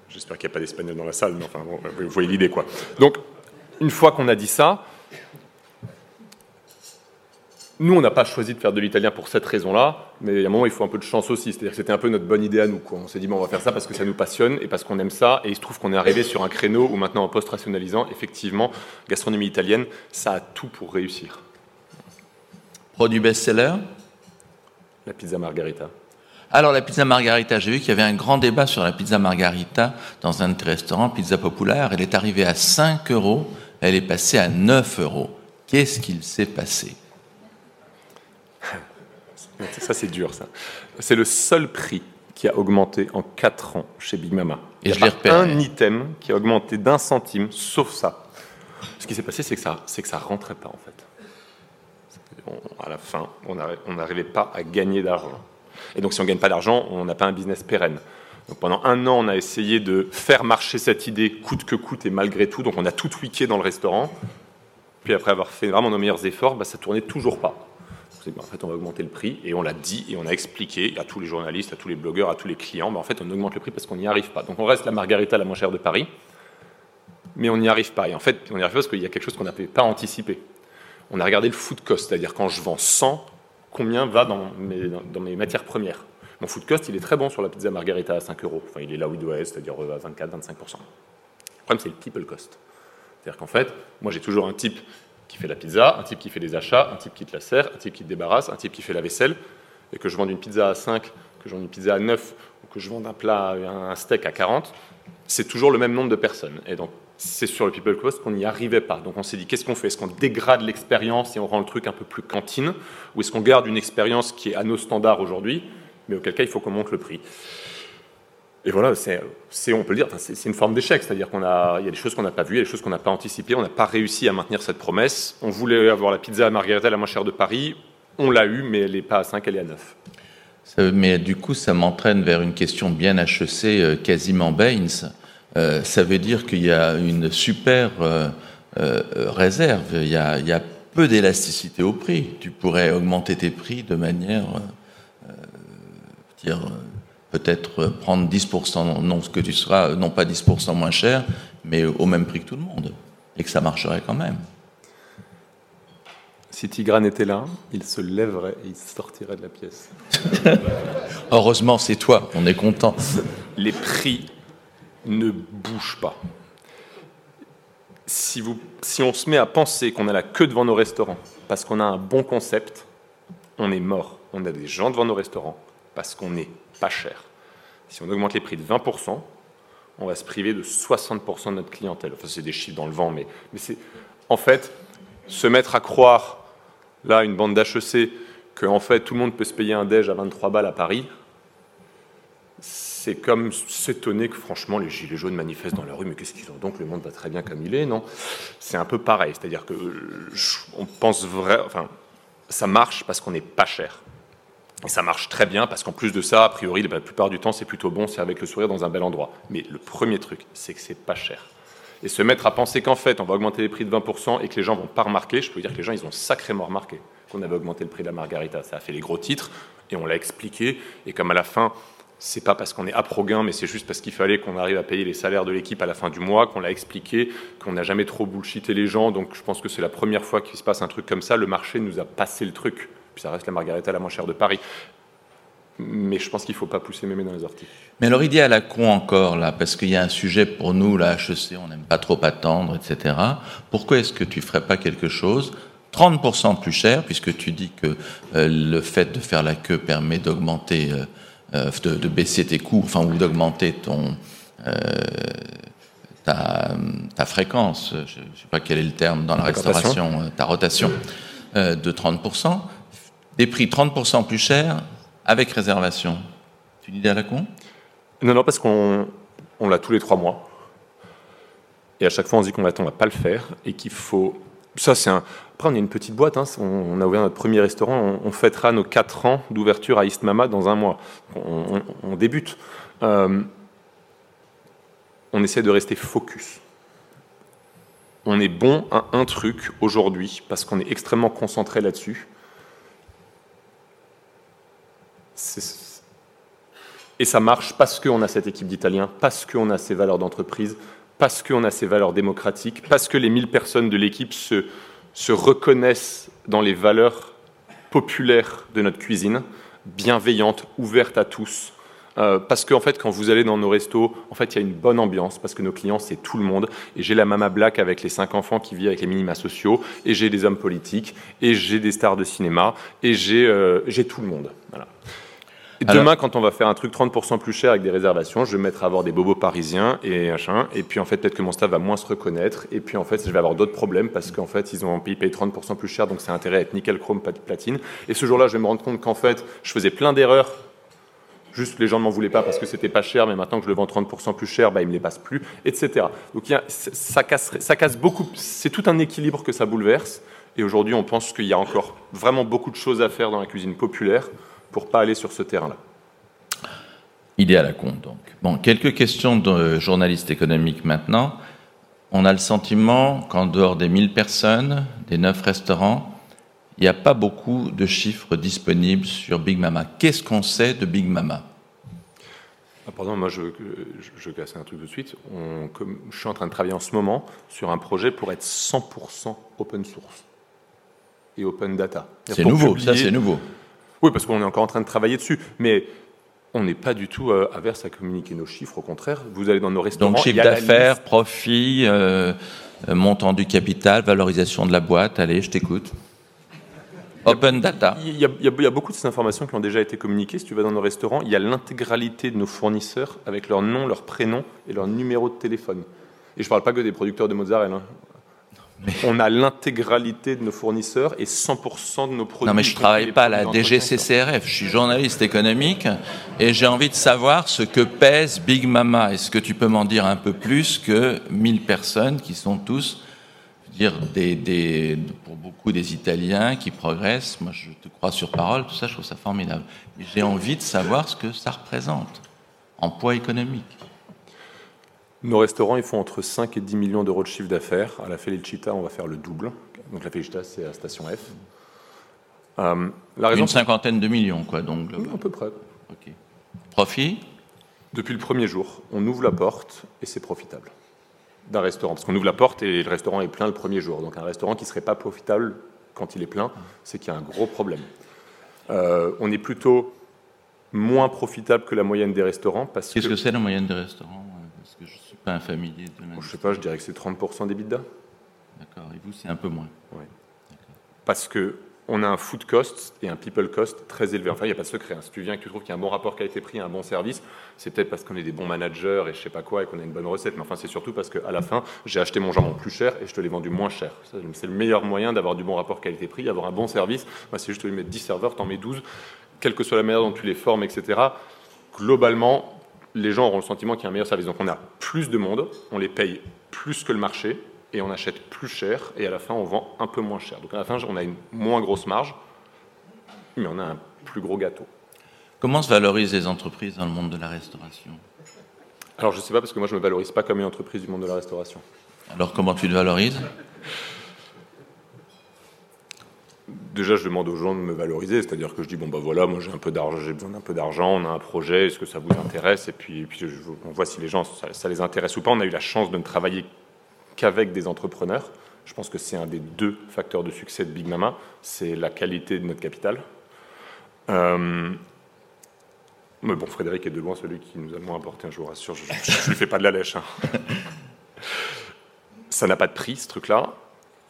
Speaker 4: J'espère qu'il n'y a pas d'espagnol dans la salle, mais enfin, vous voyez l'idée, quoi. Donc, une fois qu'on a dit ça, nous, on n'a pas choisi de faire de l'italien pour cette raison-là, mais il y a un moment, il faut un peu de chance aussi. C'est-à-dire que c'était un peu notre bonne idée à nous. Quoi. On s'est dit, bon, on va faire ça parce que ça nous passionne et parce qu'on aime ça. Et il se trouve qu'on est arrivé sur un créneau où maintenant, en post-rationalisant, effectivement, gastronomie italienne, ça a tout pour réussir.
Speaker 3: Produit best-seller?
Speaker 4: La pizza margarita.
Speaker 3: Alors la pizza margarita, j'ai vu qu'il y avait un grand débat sur la pizza margarita dans un de tes restaurants, Pizza Populaire. Elle est arrivée à 5 euros, elle est passée à 9 euros. Qu'est-ce qu'il s'est passé? (laughs)
Speaker 4: Ça, c'est dur, ça. C'est le seul prix qui a augmenté en 4 ans chez Big Mama.
Speaker 3: Et
Speaker 4: Il
Speaker 3: je
Speaker 4: n'y a pas un item qui a augmenté d'un centime, sauf ça. Ce qui s'est passé, c'est que ça, c'est que ça rentrait pas en fait. On- à la fin, on n'arrivait pas à gagner d'argent. Et donc, si on ne gagne pas d'argent, on n'a pas un business pérenne. Donc, pendant un an, on a essayé de faire marcher cette idée coûte que coûte et malgré tout. Donc, on a tout tweaké dans le restaurant. Puis après avoir fait vraiment nos meilleurs efforts, bah, ça tournait toujours pas. Dit, bah, en fait, on va augmenter le prix et on l'a dit et on a expliqué à tous les journalistes, à tous les blogueurs, à tous les clients. bah, en fait, on augmente le prix parce qu'on n'y arrive pas. Donc, on reste la margarita la moins chère de Paris, mais on n'y arrive pas. Et en fait, on n'y arrive pas parce qu'il y a quelque chose qu'on n'avait pas anticipé. On a regardé le food cost, c'est-à-dire quand je vends 100, combien va dans mes, dans mes matières premières. Mon food cost, il est très bon sur la pizza margarita à 5 euros. Enfin, il est là où il doit être, c'est-à-dire euh, à 24-25%. Le problème, c'est le people cost. C'est-à-dire qu'en fait, moi, j'ai toujours un type qui fait la pizza, un type qui fait les achats, un type qui te la sert, un type qui te débarrasse, un type qui fait la vaisselle, et que je vende une pizza à 5, que je vende une pizza à 9, ou que je vende un plat, un steak à 40, c'est toujours le même nombre de personnes. Et donc, c'est sur le people cost qu'on n'y arrivait pas. Donc, on s'est dit, qu'est-ce qu'on fait? Est-ce qu'on dégrade l'expérience et on rend le truc un peu plus cantine? Ou est-ce qu'on garde une expérience qui est à nos standards aujourd'hui, mais auquel cas il faut qu'on monte le prix? Et voilà, c'est, on peut le dire, c'est, une forme d'échec, c'est-à-dire qu'on a, y a des choses qu'on n'a pas vues, il y a des choses qu'on n'a pas anticipées, on n'a pas réussi à maintenir cette promesse. On voulait avoir la pizza à margarita la moins chère de Paris, on l'a eu, mais elle n'est pas à 5, elle est à 9.
Speaker 3: Ça- Mais du coup, ça m'entraîne vers une question bien HEC, euh, quasiment Baines. Euh, ça veut dire qu'il y a une super euh, réserve, il y, a, il y a peu d'élasticité au prix. Tu pourrais augmenter tes prix de manière, dire, peut-être prendre 10%, non, non, ce que tu seras, euh, non pas 10% moins cher, mais au même prix que tout le monde, et que ça marcherait quand même.
Speaker 4: Si Tigrane était là, il se lèverait et il sortirait de la pièce. (laughs)
Speaker 3: Heureusement, c'est toi, on est content.
Speaker 4: les prix ne bougent pas. Si, vous, si on se met à penser qu'on a la queue devant nos restaurants parce qu'on a un bon concept, on est mort. On a des gens devant nos restaurants parce qu'on n'est pas cher. Si on augmente les prix de 20%, on va se priver de 60% de notre clientèle. Enfin, c'est des chiffres dans le vent, mais, c'est. En fait, se mettre à croire, là, une bande d'HEC, que en fait, tout le monde peut se payer un déj à 23 balles à Paris, c'est comme s'étonner que franchement les gilets jaunes manifestent dans la rue, mais qu'est-ce qu'ils ont? Donc Le monde va très bien comme il est, non? C'est un peu pareil, c'est-à-dire que euh, on pense vrai, enfin, ça marche parce qu'on n'est pas cher. Et ça marche très bien parce qu'en plus de ça, a priori, la plupart du temps, c'est plutôt bon, c'est avec le sourire dans un bel endroit. Mais le premier truc, c'est que c'est pas cher. Et se mettre à penser qu'en fait, on va augmenter les prix de 20% et que les gens vont pas remarquer, je peux vous dire que les gens, ils ont sacrément remarqué qu'on avait augmenté le prix de la margarita. Ça a fait les gros titres et on l'a expliqué. Et comme à la fin, c'est pas parce qu'on est à pro-gain, mais c'est juste parce qu'il fallait qu'on arrive à payer les salaires de l'équipe à la fin du mois, qu'on l'a expliqué, qu'on n'a jamais trop bullshité les gens. Donc je pense que c'est la première fois qu'il se passe un truc comme ça. Le marché nous a passé le truc. Puis ça reste la margarita la moins chère de Paris. Mais je pense qu'il ne faut pas pousser mémé dans les orties.
Speaker 3: Mais alors, idée à la con encore, là, parce qu'il y a un sujet pour nous, la HEC, on n'aime pas trop attendre, etc. Pourquoi est-ce que tu ferais pas quelque chose 30% plus cher, puisque tu dis que euh, le fait de faire la queue permet d'augmenter, euh, euh, de, de baisser tes coûts, enfin, ou d'augmenter ton, euh, ta, ta fréquence, je ne sais pas quel est le terme dans la restauration, ta rotation, de 30%, des prix 30% plus chers avec réservation. C'est une idée à la con?
Speaker 4: Non, non, parce qu'on on l'a tous les trois mois. Et à chaque fois, on se dit qu'on va, on va pas le faire et qu'il faut. Ça, c'est. Après, on est une petite boîte. hein, On, a ouvert notre premier restaurant. On, fêtera nos quatre ans d'ouverture à East Mama dans un mois. On débute. Euh, on essaie de rester focus. On est bon à un truc aujourd'hui parce qu'on est extrêmement concentré là-dessus. C'est- Et ça marche parce qu'on a cette équipe d'Italiens, parce qu'on a ces valeurs d'entreprise, parce qu'on a ces valeurs démocratiques, parce que les 1000 personnes de l'équipe se, se reconnaissent dans les valeurs populaires de notre cuisine, bienveillante, ouverte à tous, euh, parce qu'en fait, quand vous allez dans nos restos, en fait, il y a une bonne ambiance parce que nos clients, c'est tout le monde. Et j'ai la Mama Black avec les cinq enfants qui vit avec les minima sociaux, et j'ai des hommes politiques, et j'ai des stars de cinéma, et j'ai euh, tout le monde. Voilà. Demain, quand on va faire un truc 30% plus cher avec des réservations, je vais mettre à avoir des bobos parisiens et machin. Et puis en fait, peut-être que mon staff va moins se reconnaître. Et puis en fait, je vais avoir d'autres problèmes parce qu'en fait, ils ont payé 30% plus cher, donc c'est intérêt à être nickel, chrome, platine. Et ce jour-là, je vais me rendre compte qu'en fait, je faisais plein d'erreurs Juste, les gens ne m'en voulaient pas parce que c'était pas cher, mais maintenant que je le vends 30% plus cher, bah, ils ne me les passent plus, etc. Donc ça casse beaucoup. C'est tout un équilibre que ça bouleverse. Et aujourd'hui, on pense qu'il y a encore vraiment beaucoup de choses à faire dans la cuisine populaire pour pas aller sur ce terrain-là.
Speaker 3: Idée à la compte, donc. Bon, quelques questions de journalistes économiques maintenant. On a le sentiment qu'en dehors des 1000 personnes, des 9 restaurants, il n'y a pas beaucoup de chiffres disponibles sur Big Mama. Qu'est-ce qu'on sait de Big Mama?
Speaker 4: Ah, Pardon, moi je, je, casse un truc de suite. je suis en train de travailler en ce moment sur un projet pour être 100% open source et open data.
Speaker 3: C'est nouveau, ça c'est nouveau.
Speaker 4: Oui, parce qu'on est encore en train de travailler dessus. Mais on n'est pas du tout euh, averse à communiquer nos chiffres. Au contraire, vous allez dans nos restaurants.
Speaker 3: Donc chiffre d'affaires, profit, euh, euh, montant du capital, valorisation de la boîte. Allez, je t'écoute. Open data.
Speaker 4: Il y, a, beaucoup de ces informations qui ont déjà été communiquées. Si tu vas dans nos restaurants, il y a l'intégralité de nos fournisseurs avec leur nom, leur prénom et leur numéro de téléphone. Et je ne parle pas que des producteurs de mozzarella. Hein. On a l'intégralité de nos fournisseurs et 100% de nos produits.
Speaker 3: Non, mais je ne travaille pas à la DGCCRF, je suis journaliste économique et j'ai envie de savoir ce que pèse Big Mama. Est-ce que tu peux m'en dire un peu plus que 1000 personnes qui sont tous dire des, pour beaucoup des Italiens qui progressent, moi je te crois sur parole, tout ça, je trouve ça formidable. J'ai envie de savoir ce que ça représente en poids économique.
Speaker 4: Nos restaurants, ils font entre 5 et 10 millions d'euros de chiffre d'affaires. À la Felicita, on va faire le double. Donc la Felicita, c'est à Station F.
Speaker 3: Euh, la raison, Une cinquantaine de millions, quoi, donc.
Speaker 4: À peu près.
Speaker 3: Profit?
Speaker 4: Depuis le premier jour, on ouvre la porte et c'est profitable d'un restaurant. Parce qu'on ouvre la porte et le restaurant est plein le premier jour. Donc un restaurant qui ne serait pas profitable quand il est plein, c'est qu'il y a un gros problème. Euh, on est plutôt moins profitable que la moyenne des restaurants. parce
Speaker 3: Qu'est-ce que, c'est la moyenne des restaurants? Que je ne suis pas un familier de
Speaker 4: Je ne sais pas, je dirais que c'est 30% des bidas.
Speaker 3: D'accord, et vous, c'est un peu moins
Speaker 4: Oui. Parce que on a un food cost et un people cost très élevé. Enfin, il n'y a pas de secret. Hein. Si tu viens et que tu trouves qu'il y a un bon rapport pris, un bon service, c'est peut-être parce qu'on est des bons managers et je sais pas quoi et qu'on a une bonne recette. Mais enfin, c'est surtout parce qu'à la fin, j'ai acheté mon jambon plus cher et je te l'ai vendu moins cher. C'est le meilleur moyen d'avoir du bon rapport qualité-prix, avoir un bon service. Moi, c'est juste de lui mettre 10 serveurs, t'en mets 12. Quelle que soit la manière dont tu les formes, etc. Globalement, les gens auront le sentiment qu'il y a un meilleur service. Donc, on a plus de monde, on les paye plus que le marché et on achète plus cher et à la fin on vend un peu moins cher. Donc à la fin on a une moins grosse marge, mais on a un plus gros gâteau.
Speaker 3: Comment se valorisent les entreprises dans le monde de la restauration?
Speaker 4: Alors je ne sais pas parce que moi je ne me valorise pas comme une entreprise du monde de la restauration.
Speaker 3: Alors comment tu te valorises?
Speaker 4: Déjà, je demande aux gens de me valoriser, c'est-à-dire que je dis bon bah voilà, moi j'ai un peu d'argent, j'ai besoin d'un peu d'argent, on a un projet, est-ce que ça vous intéresse? Et puis, on voit si les gens ça, les intéresse ou pas. On a eu la chance de ne travailler qu'avec des entrepreneurs. Je pense que c'est un des deux facteurs de succès de Big Mama, c'est la qualité de notre capital. Euh, mais bon, Frédéric est de loin celui qui nous a le moins apporté, je vous rassure, je ne lui fais pas de la lèche. Hein. Ça n'a pas de prix, ce truc-là,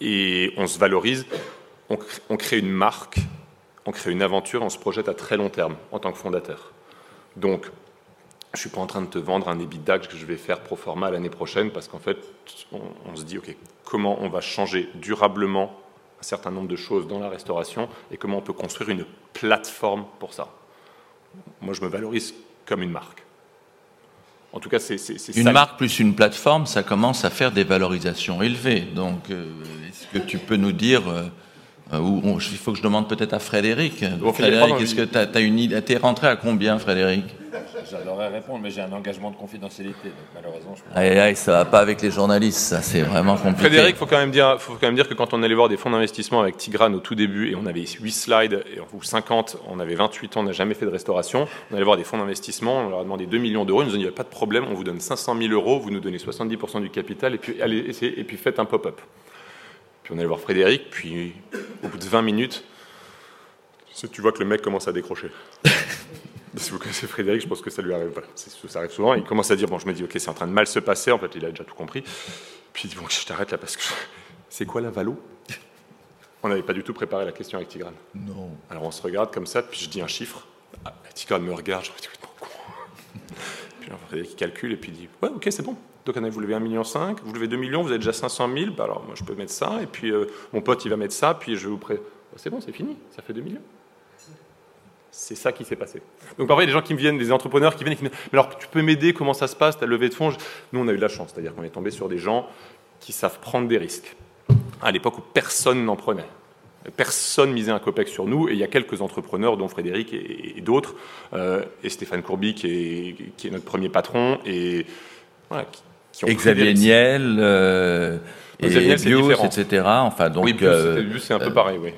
Speaker 4: et on se valorise, on crée une marque, on crée une aventure, on se projette à très long terme en tant que fondateur. Donc, je suis pas en train de te vendre un EBITDA que je vais faire pro forma l'année prochaine parce qu'en fait, on, se dit, OK, comment on va changer durablement un certain nombre de choses dans la restauration et comment on peut construire une plateforme pour ça. Moi, je me valorise comme une marque. En tout cas, c'est
Speaker 3: Une marque plus une plateforme, ça commence à faire des valorisations élevées. Donc, euh, est-ce que tu peux nous dire, euh, il faut que je demande peut-être à Frédéric. Frédéric, est-ce que tu as, une idée Tu es rentré à combien, Frédéric?
Speaker 2: J'adorerais répondre, mais j'ai un engagement de confidentialité. malheureusement, je peux...
Speaker 3: Aïe, aïe, ça va pas avec les journalistes, ça, c'est vraiment compliqué.
Speaker 4: Frédéric, il faut, quand même dire, faut quand même dire que quand on allait voir des fonds d'investissement avec Tigrane au tout début, et on avait 8 slides, et, ou 50, on avait 28 ans, on n'a jamais fait de restauration, on allait voir des fonds d'investissement, on leur a demandé 2 millions d'euros, ils nous ont dit, il n'y a pas de problème, on vous donne 500 000 euros, vous nous donnez 70% du capital, et puis, allez, et puis faites un pop-up. Puis on allait voir Frédéric, puis au bout de 20 minutes, tu vois que le mec commence à décrocher. (laughs) si vous connaissez Frédéric, je pense que ça lui arrive. ça arrive souvent. Il commence à dire Bon, je me dis, ok, c'est en train de mal se passer. En fait, il a déjà tout compris. Puis il dit Bon, je t'arrête là parce que c'est quoi la valo? On n'avait pas du tout préparé la question avec Tigrane.
Speaker 3: Non.
Speaker 4: Alors on se regarde comme ça, puis je dis un chiffre. Ah, Tigrane me regarde, je me dis con. (laughs) Puis Frédéric calcule et puis il dit Ouais, ok, c'est bon. Donc vous levez 1,5 million, vous levez 2 millions, vous avez déjà 500 000, bah alors moi je peux mettre ça, et puis euh, mon pote il va mettre ça, puis je vous prête. Bah, c'est bon, c'est fini, ça fait 2 millions. C'est ça qui s'est passé. Donc parfois, il y a des gens qui me viennent, des entrepreneurs qui viennent Mais alors, tu peux m'aider Comment ça se passe Ta levée de fonds Nous, on a eu de la chance, c'est-à-dire qu'on est tombé sur des gens qui savent prendre des risques. À l'époque où personne n'en prenait. Personne misait un copec sur nous, et il y a quelques entrepreneurs, dont Frédéric et, d'autres, euh, et Stéphane Courby, qui est, qui est, notre premier patron, et voilà,
Speaker 3: qui, ont Xavier Niel, euh, et Bios, etc. Enfin, donc,
Speaker 4: oui, euh, c'est un peu pareil, oui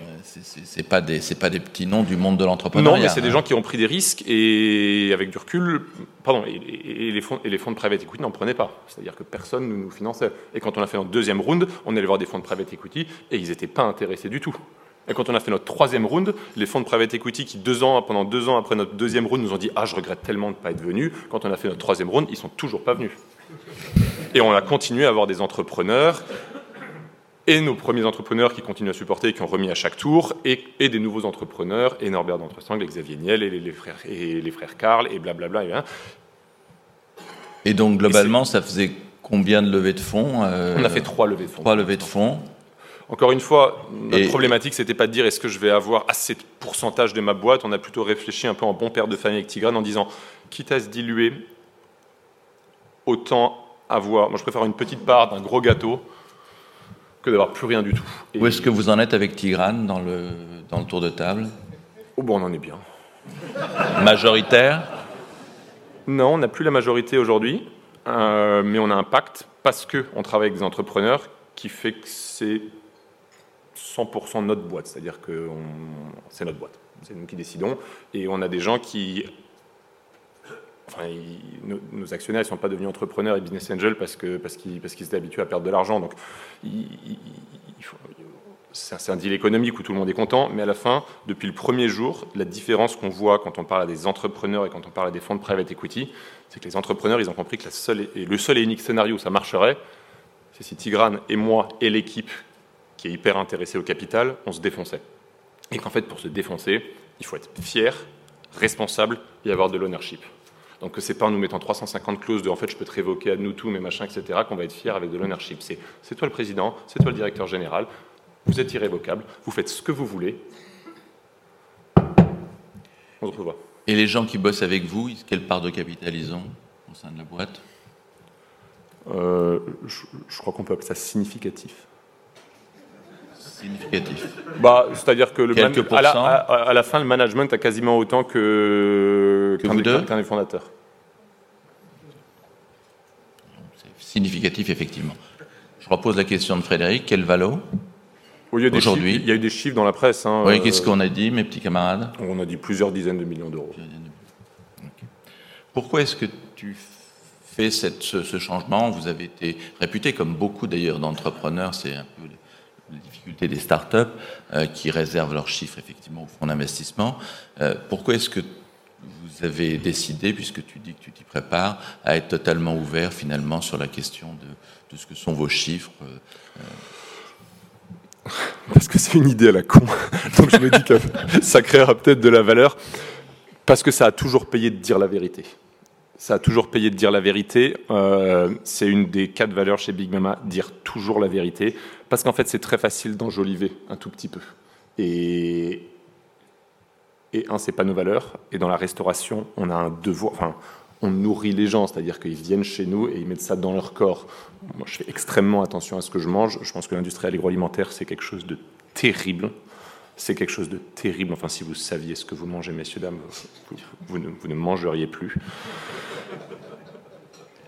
Speaker 3: c'est pas des c'est pas des petits noms du monde de l'entrepreneuriat.
Speaker 4: Non, mais c'est des gens qui ont pris des risques et avec du recul, pardon, et, les fonds et les fonds de private equity n'en prenaient pas. C'est-à-dire que personne ne nous finançait. Et quand on a fait notre deuxième round, on allait voir des fonds de private equity et ils n'étaient pas intéressés du tout. Et quand on a fait notre troisième round, les fonds de private equity qui deux ans pendant deux ans après notre deuxième round nous ont dit ah je regrette tellement de ne pas être venu. Quand on a fait notre troisième round, ils sont toujours pas venus. Et on a continué à avoir des entrepreneurs et nos premiers entrepreneurs qui continuent à supporter et qui ont remis à chaque tour, et, des nouveaux entrepreneurs, et Norbert d'Entresangle, et Xavier Niel, et les, frères, et les frères Karl, et blablabla. Et,
Speaker 3: et donc, globalement, ça faisait combien de levées de fonds
Speaker 4: euh, On a fait trois levées de fonds.
Speaker 3: Trois levées de fonds.
Speaker 4: Encore une fois, notre et... problématique, c'était pas de dire est-ce que je vais avoir assez de pourcentage de ma boîte? On a plutôt réfléchi un peu en bon père de famille avec Tigrane en disant, quitte à se diluer, autant avoir. Moi, je préfère une petite part d'un gros gâteau que d'avoir plus rien du tout.
Speaker 3: Où est-ce que vous en êtes avec Tigrane dans le, dans le tour de table?
Speaker 4: Oh bon, on en est bien.
Speaker 3: Majoritaire?
Speaker 4: Non, on n'a plus la majorité aujourd'hui, euh, mais on a un pacte parce qu'on travaille avec des entrepreneurs qui fait que c'est 100% notre boîte, c'est-à-dire que c'est notre boîte, c'est nous qui décidons, et on a des gens qui Enfin, nos, actionnaires ne sont pas devenus entrepreneurs et business angels parce qu'ils parce qu'ils étaient habitués à perdre de l'argent. Donc, c'est un deal économique où tout le monde est content, mais à la fin, depuis le premier jour, la différence qu'on voit quand on parle à des entrepreneurs et quand on parle à des fonds de private equity, c'est que les entrepreneurs, ils ont compris que le seul et unique scénario où ça marcherait, c'est si Tigrane et moi et l'équipe qui est hyper intéressée au capital, on se défonçait. Et qu'en fait, pour se défoncer, il faut être fier, responsable et avoir de l'ownership. Donc c'est pas en nous mettant 350 clauses de en fait je peux te révoquer à nous tous, mes machins, etc., qu'on va être fier avec de l'ownership. C'est toi le président, c'est toi le directeur général, vous êtes irrévocable, vous faites ce que vous voulez. On se revoit.
Speaker 3: Et les gens qui bossent avec vous, quelle part de capital ils ont au sein de la boîte?
Speaker 4: Euh, je, crois qu'on peut appeler ça significatif.
Speaker 3: Significatif.
Speaker 4: Bah, c'est-à-dire que le à, la, à, la, fin, le management a quasiment autant que, qu'un des, fondateurs.
Speaker 3: C'est significatif, effectivement. Je repose la question de Frédéric. Quel valo
Speaker 4: Aujourd'hui. Il y a eu des chiffres dans la presse. Hein,
Speaker 3: oui, qu'est-ce qu'on a dit, mes petits camarades
Speaker 4: On a dit plusieurs dizaines de millions d'euros.
Speaker 3: Pourquoi est-ce que tu fais cette, ce, ce, changement? Vous avez été réputé, comme beaucoup d'ailleurs d'entrepreneurs, c'est un peu les difficultés des startups euh, qui réservent leurs chiffres effectivement au fonds d'investissement. Euh, pourquoi est-ce que vous avez décidé, puisque tu dis que tu t'y prépares, à être totalement ouvert finalement sur la question de, ce que sont vos chiffres euh,
Speaker 4: Parce que c'est une idée à la con. (laughs) Donc je me dis que (laughs) ça créera peut-être de la valeur. Parce que ça a toujours payé de dire la vérité. Ça a toujours payé de dire la vérité. C'est une des quatre valeurs chez Big Mama, dire toujours la vérité. Parce qu'en fait, c'est très facile d'enjoliver un tout petit peu. Et, et un, c'est pas nos valeurs. Et dans la restauration, on a un devoir. Enfin, on nourrit les gens, c'est-à-dire qu'ils viennent chez nous et ils mettent ça dans leur corps. Moi, je fais extrêmement attention à ce que je mange. Je pense que l'industrie agroalimentaire, c'est quelque chose de terrible. c'est quelque chose de terrible. Enfin, si vous saviez ce que vous mangez, messieurs, dames, vous, ne, mangeriez plus.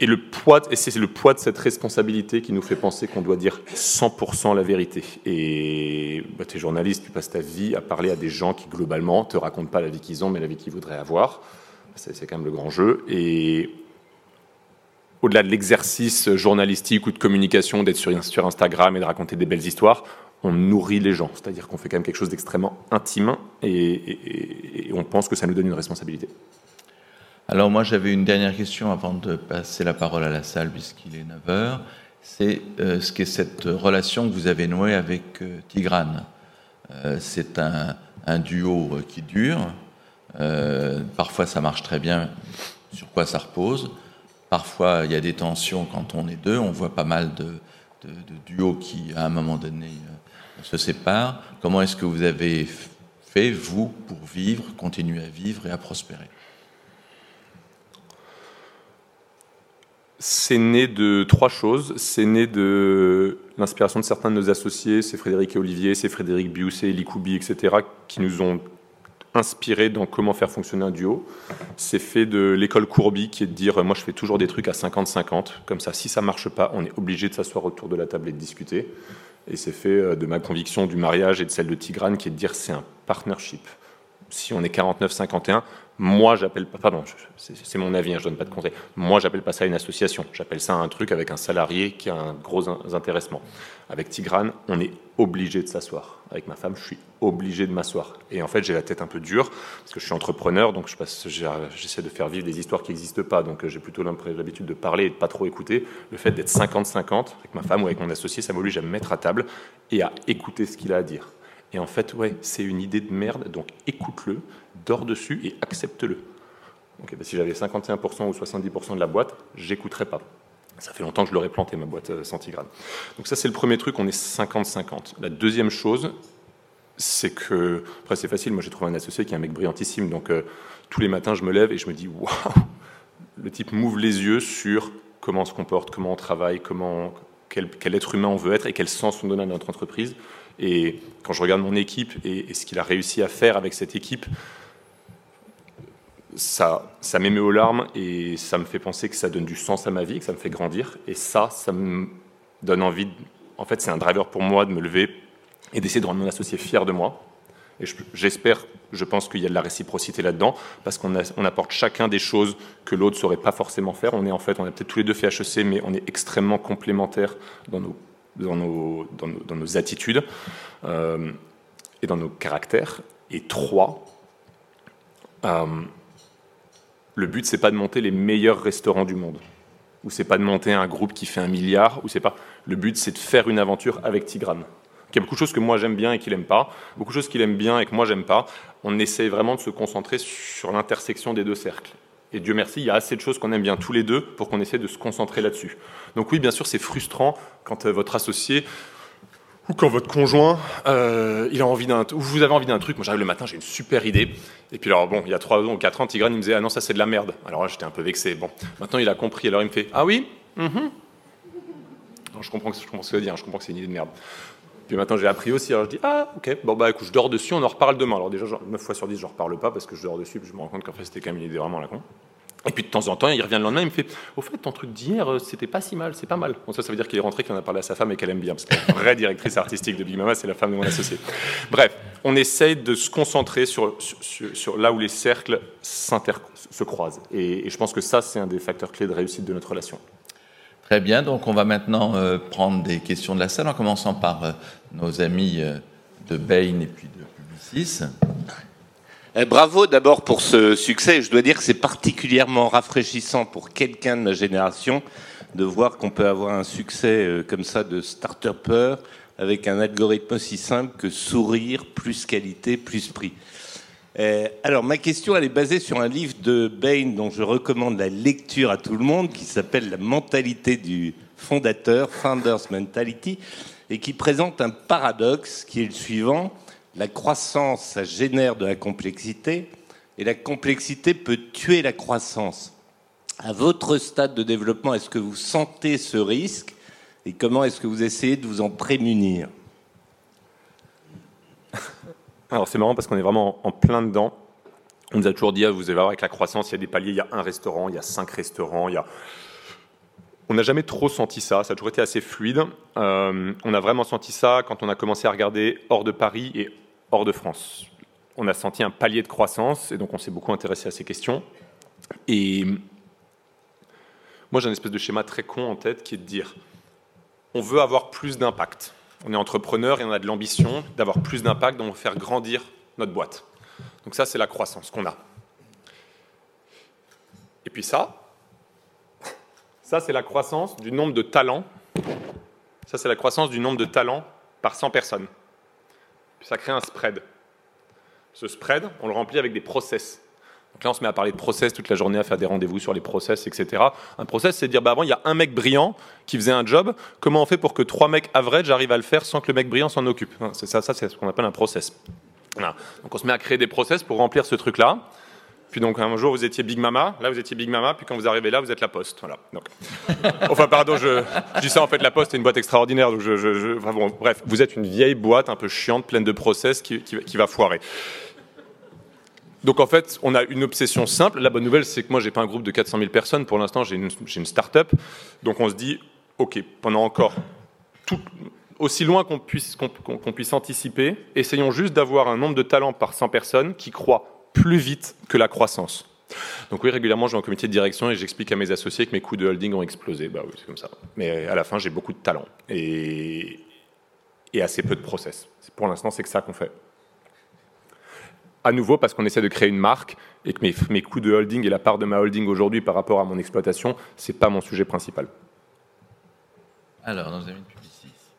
Speaker 4: Et le poids, c'est le poids de cette responsabilité qui nous fait penser qu'on doit dire 100% la vérité. Et bah, tu es journaliste, tu passes ta vie à parler à des gens qui globalement te racontent pas la vie qu'ils ont, mais la vie qu'ils voudraient avoir. C'est quand même le grand jeu. Et au-delà de l'exercice journalistique ou de communication, d'être sur Instagram et de raconter des belles histoires, on nourrit les gens. C'est-à-dire qu'on fait quand même quelque chose d'extrêmement intime et, on pense que ça nous donne une responsabilité.
Speaker 3: Alors moi j'avais une dernière question avant de passer la parole à la salle puisqu'il est 9h. C'est euh, ce qu'est cette relation que vous avez nouée avec euh, Tigrane. Euh, c'est un, duo qui dure. parfois ça marche très bien. Sur quoi ça repose? Parfois il y a des tensions quand on est deux. On voit pas mal de duos qui à un moment donné se séparent. Comment est-ce que vous avez fait, vous, pour vivre, continuer à vivre et à prospérer?
Speaker 4: C'est né de trois choses. C'est né de l'inspiration de certains de nos associés, c'est Frédéric et Olivier, c'est Frédéric Biusset, Likoubi, etc., qui nous ont inspirés dans comment faire fonctionner un duo. C'est fait de l'école Courby, qui est de dire, moi je fais toujours des trucs à 50-50, comme ça, si ça marche pas, on est obligé de s'asseoir autour de la table et de discuter. Et c'est fait euh, de ma conviction du mariage et de celle de Tigrane qui est de dire c'est un partnership. Si on est 49-51, moi j'appelle pas, pardon, c'est mon avis, hein, je donne pas de conseil. Moi j'appelle pas ça une association, j'appelle ça un truc avec un salarié qui a un gros intéressement. Avec Tigrane, on est obligé de s'asseoir. Avec ma femme, je suis obligé de m'asseoir. Et en fait, j'ai la tête un peu dure parce que je suis entrepreneur, donc j'essaie de faire vivre des histoires qui n'existent pas. Donc j'ai plutôt l'habitude de parler et de pas trop écouter. Le fait d'être 50-50 avec ma femme ou avec mon associé, ça m'oblige à me mettre à table et à écouter ce qu'il a à dire. Et en fait, ouais, c'est une idée de merde, donc écoute-le, dors dessus et accepte-le. Donc, bah, si j'avais 51% ou 70% de la boîte, j'écouterais pas. Ça fait longtemps que je l'aurais planté, ma boîte euh, centigrade. Donc ça, c'est le premier truc, on est 50-50. La deuxième chose, c'est que, après c'est facile, moi j'ai trouvé un associé qui est un mec brillantissime, donc euh, tous les matins je me lève et je me dis, waouh, le type m'ouvre les yeux sur comment on se comporte, comment on travaille, comment, quel, être humain on veut être et quel sens on donne à notre entreprise. Et quand je regarde mon équipe et ce qu'il a réussi à faire avec cette équipe, ça, ça m'émet aux larmes et ça me fait penser que ça donne du sens à ma vie, que ça me fait grandir. Et ça, ça me donne envie. En fait, c'est un driver pour moi de me lever et d'essayer de rendre mon associé fier de moi. Et j'espère, je pense qu'il y a de la réciprocité là-dedans, parce qu'on on apporte chacun des choses que l'autre ne saurait pas forcément faire. On est en fait, on a peut-être tous les deux fait HEC, mais on est extrêmement complémentaires dans nos, dans nos, dans nos, attitudes euh, et dans nos caractères. Et trois, euh, le but, c'est pas de monter les meilleurs restaurants du monde, ou c'est pas de monter un groupe qui fait un milliard, ou c'est pas. Le but, c'est de faire une aventure avec Tigrane. Il y a beaucoup de choses que moi j'aime bien et qu'il n'aime pas, beaucoup de choses qu'il aime bien et que moi j'aime pas. On essaie vraiment de se concentrer sur l'intersection des deux cercles. Et Dieu merci, il y a assez de choses qu'on aime bien tous les deux pour qu'on essaie de se concentrer là-dessus. Donc oui, bien sûr, c'est frustrant quand euh, votre associé ou quand votre conjoint, euh, il a envie d'un, ou vous avez envie d'un truc. Moi, j'arrive le matin, j'ai une super idée. Et puis alors bon, il y a trois ans ou quatre ans, Tigrane il me disait ah non ça c'est de la merde. Alors là, j'étais un peu vexé. Bon, maintenant il a compris. Alors il me fait ah oui, mm-hmm. je comprends, ce que veut dire. Je comprends que c'est une idée de merde. Puis maintenant j'ai appris aussi. Alors je dis ah ok, bon bah écoute, je dors dessus, on en reparle demain. Alors déjà 9 fois sur 10 je ne reparle pas parce que je dors dessus. Puis je me rends compte qu'en fait c'était quand même une idée vraiment la con. Et puis de temps en temps, il revient le lendemain, il me fait Au fait, ton truc d'hier, euh, c'était pas si mal, c'est pas mal. Bon, ça, ça veut dire qu'il est rentré, qu'il en a parlé à sa femme et qu'elle aime bien. Parce que la vraie directrice artistique de Big Mama, c'est la femme de mon associé. Bref, on essaye de se concentrer sur, sur, là où les cercles se croisent. Et, je pense que ça, c'est un des facteurs clés de réussite de notre relation.
Speaker 3: Très bien, donc on va maintenant euh, prendre des questions de la salle, en commençant par euh, nos amis de Bain et puis de Publicis.
Speaker 5: Eh, bravo d'abord pour ce succès. Je dois dire que c'est particulièrement rafraîchissant pour quelqu'un de ma génération de voir qu'on peut avoir un succès euh, comme ça de start-upper avec un algorithme aussi simple que sourire plus qualité plus prix. Eh, alors ma question elle est basée sur un livre de Bain dont je recommande la lecture à tout le monde qui s'appelle La mentalité du fondateur, Founder's Mentality, et qui présente un paradoxe qui est le suivant la croissance, ça génère de la complexité, et la complexité peut tuer la croissance. À votre stade de développement, est-ce que vous sentez ce risque et comment est-ce que vous essayez de vous en prémunir?
Speaker 4: Alors c'est marrant parce qu'on est vraiment en plein dedans. On nous a toujours dit, ah, vous allez voir, avec la croissance, il y a des paliers, il y a un restaurant, il y a cinq restaurants, il y a... On n'a jamais trop senti ça, ça a toujours été assez fluide. Euh, on a vraiment senti ça quand on a commencé à regarder hors de Paris et hors de France. On a senti un palier de croissance et donc on s'est beaucoup intéressé à ces questions. Et moi j'ai un espèce de schéma très con en tête qui est de dire, on veut avoir plus d'impact. On est entrepreneur et on a de l'ambition d'avoir plus d'impact, donc faire grandir notre boîte. Donc ça, c'est la croissance qu'on a. Et puis ça, ça c'est la croissance du nombre de talents. Ça c'est la croissance du nombre de talents par 100 personnes. Ça crée un spread. Ce spread, on le remplit avec des process. Là, on se met à parler de process toute la journée, à faire des rendez-vous sur les process, etc. Un process, c'est dire, bah avant, il y a un mec brillant qui faisait un job. Comment on fait pour que trois mecs average arrivent à le faire sans que le mec brillant s'en occupe? C'est ça, ça c'est ce qu'on appelle un process. Donc on se met à créer des process pour remplir ce truc-là. Puis donc un jour vous étiez Big Mama, là vous étiez Big Mama, puis quand vous arrivez là vous êtes la Poste. Voilà. Donc, (laughs) enfin pardon, je, dis ça en fait la Poste est une boîte extraordinaire. Donc je, bref, vous êtes une vieille boîte un peu chiante, pleine de process qui, va foirer. Donc en fait, on a une obsession simple. La bonne nouvelle, c'est que moi, j'ai pas un groupe de 400 000 personnes. Pour l'instant, j'ai une, start-up. Donc on se dit, OK, pendant encore aussi loin qu'on puisse, qu'on puisse anticiper, essayons juste d'avoir un nombre de talents par 100 personnes qui croient plus vite que la croissance. Donc oui, régulièrement, je vais en comité de direction et j'explique à mes associés que mes coûts de holding ont explosé. Bah oui, c'est comme ça. Mais à la fin, j'ai beaucoup de talents et assez peu de process. Pour l'instant, c'est que ça qu'on fait. À nouveau, parce qu'on essaie de créer une marque et que mes, mes coûts de holding et la part de ma holding aujourd'hui par rapport à mon exploitation, c'est pas mon sujet principal.
Speaker 3: Alors, dans une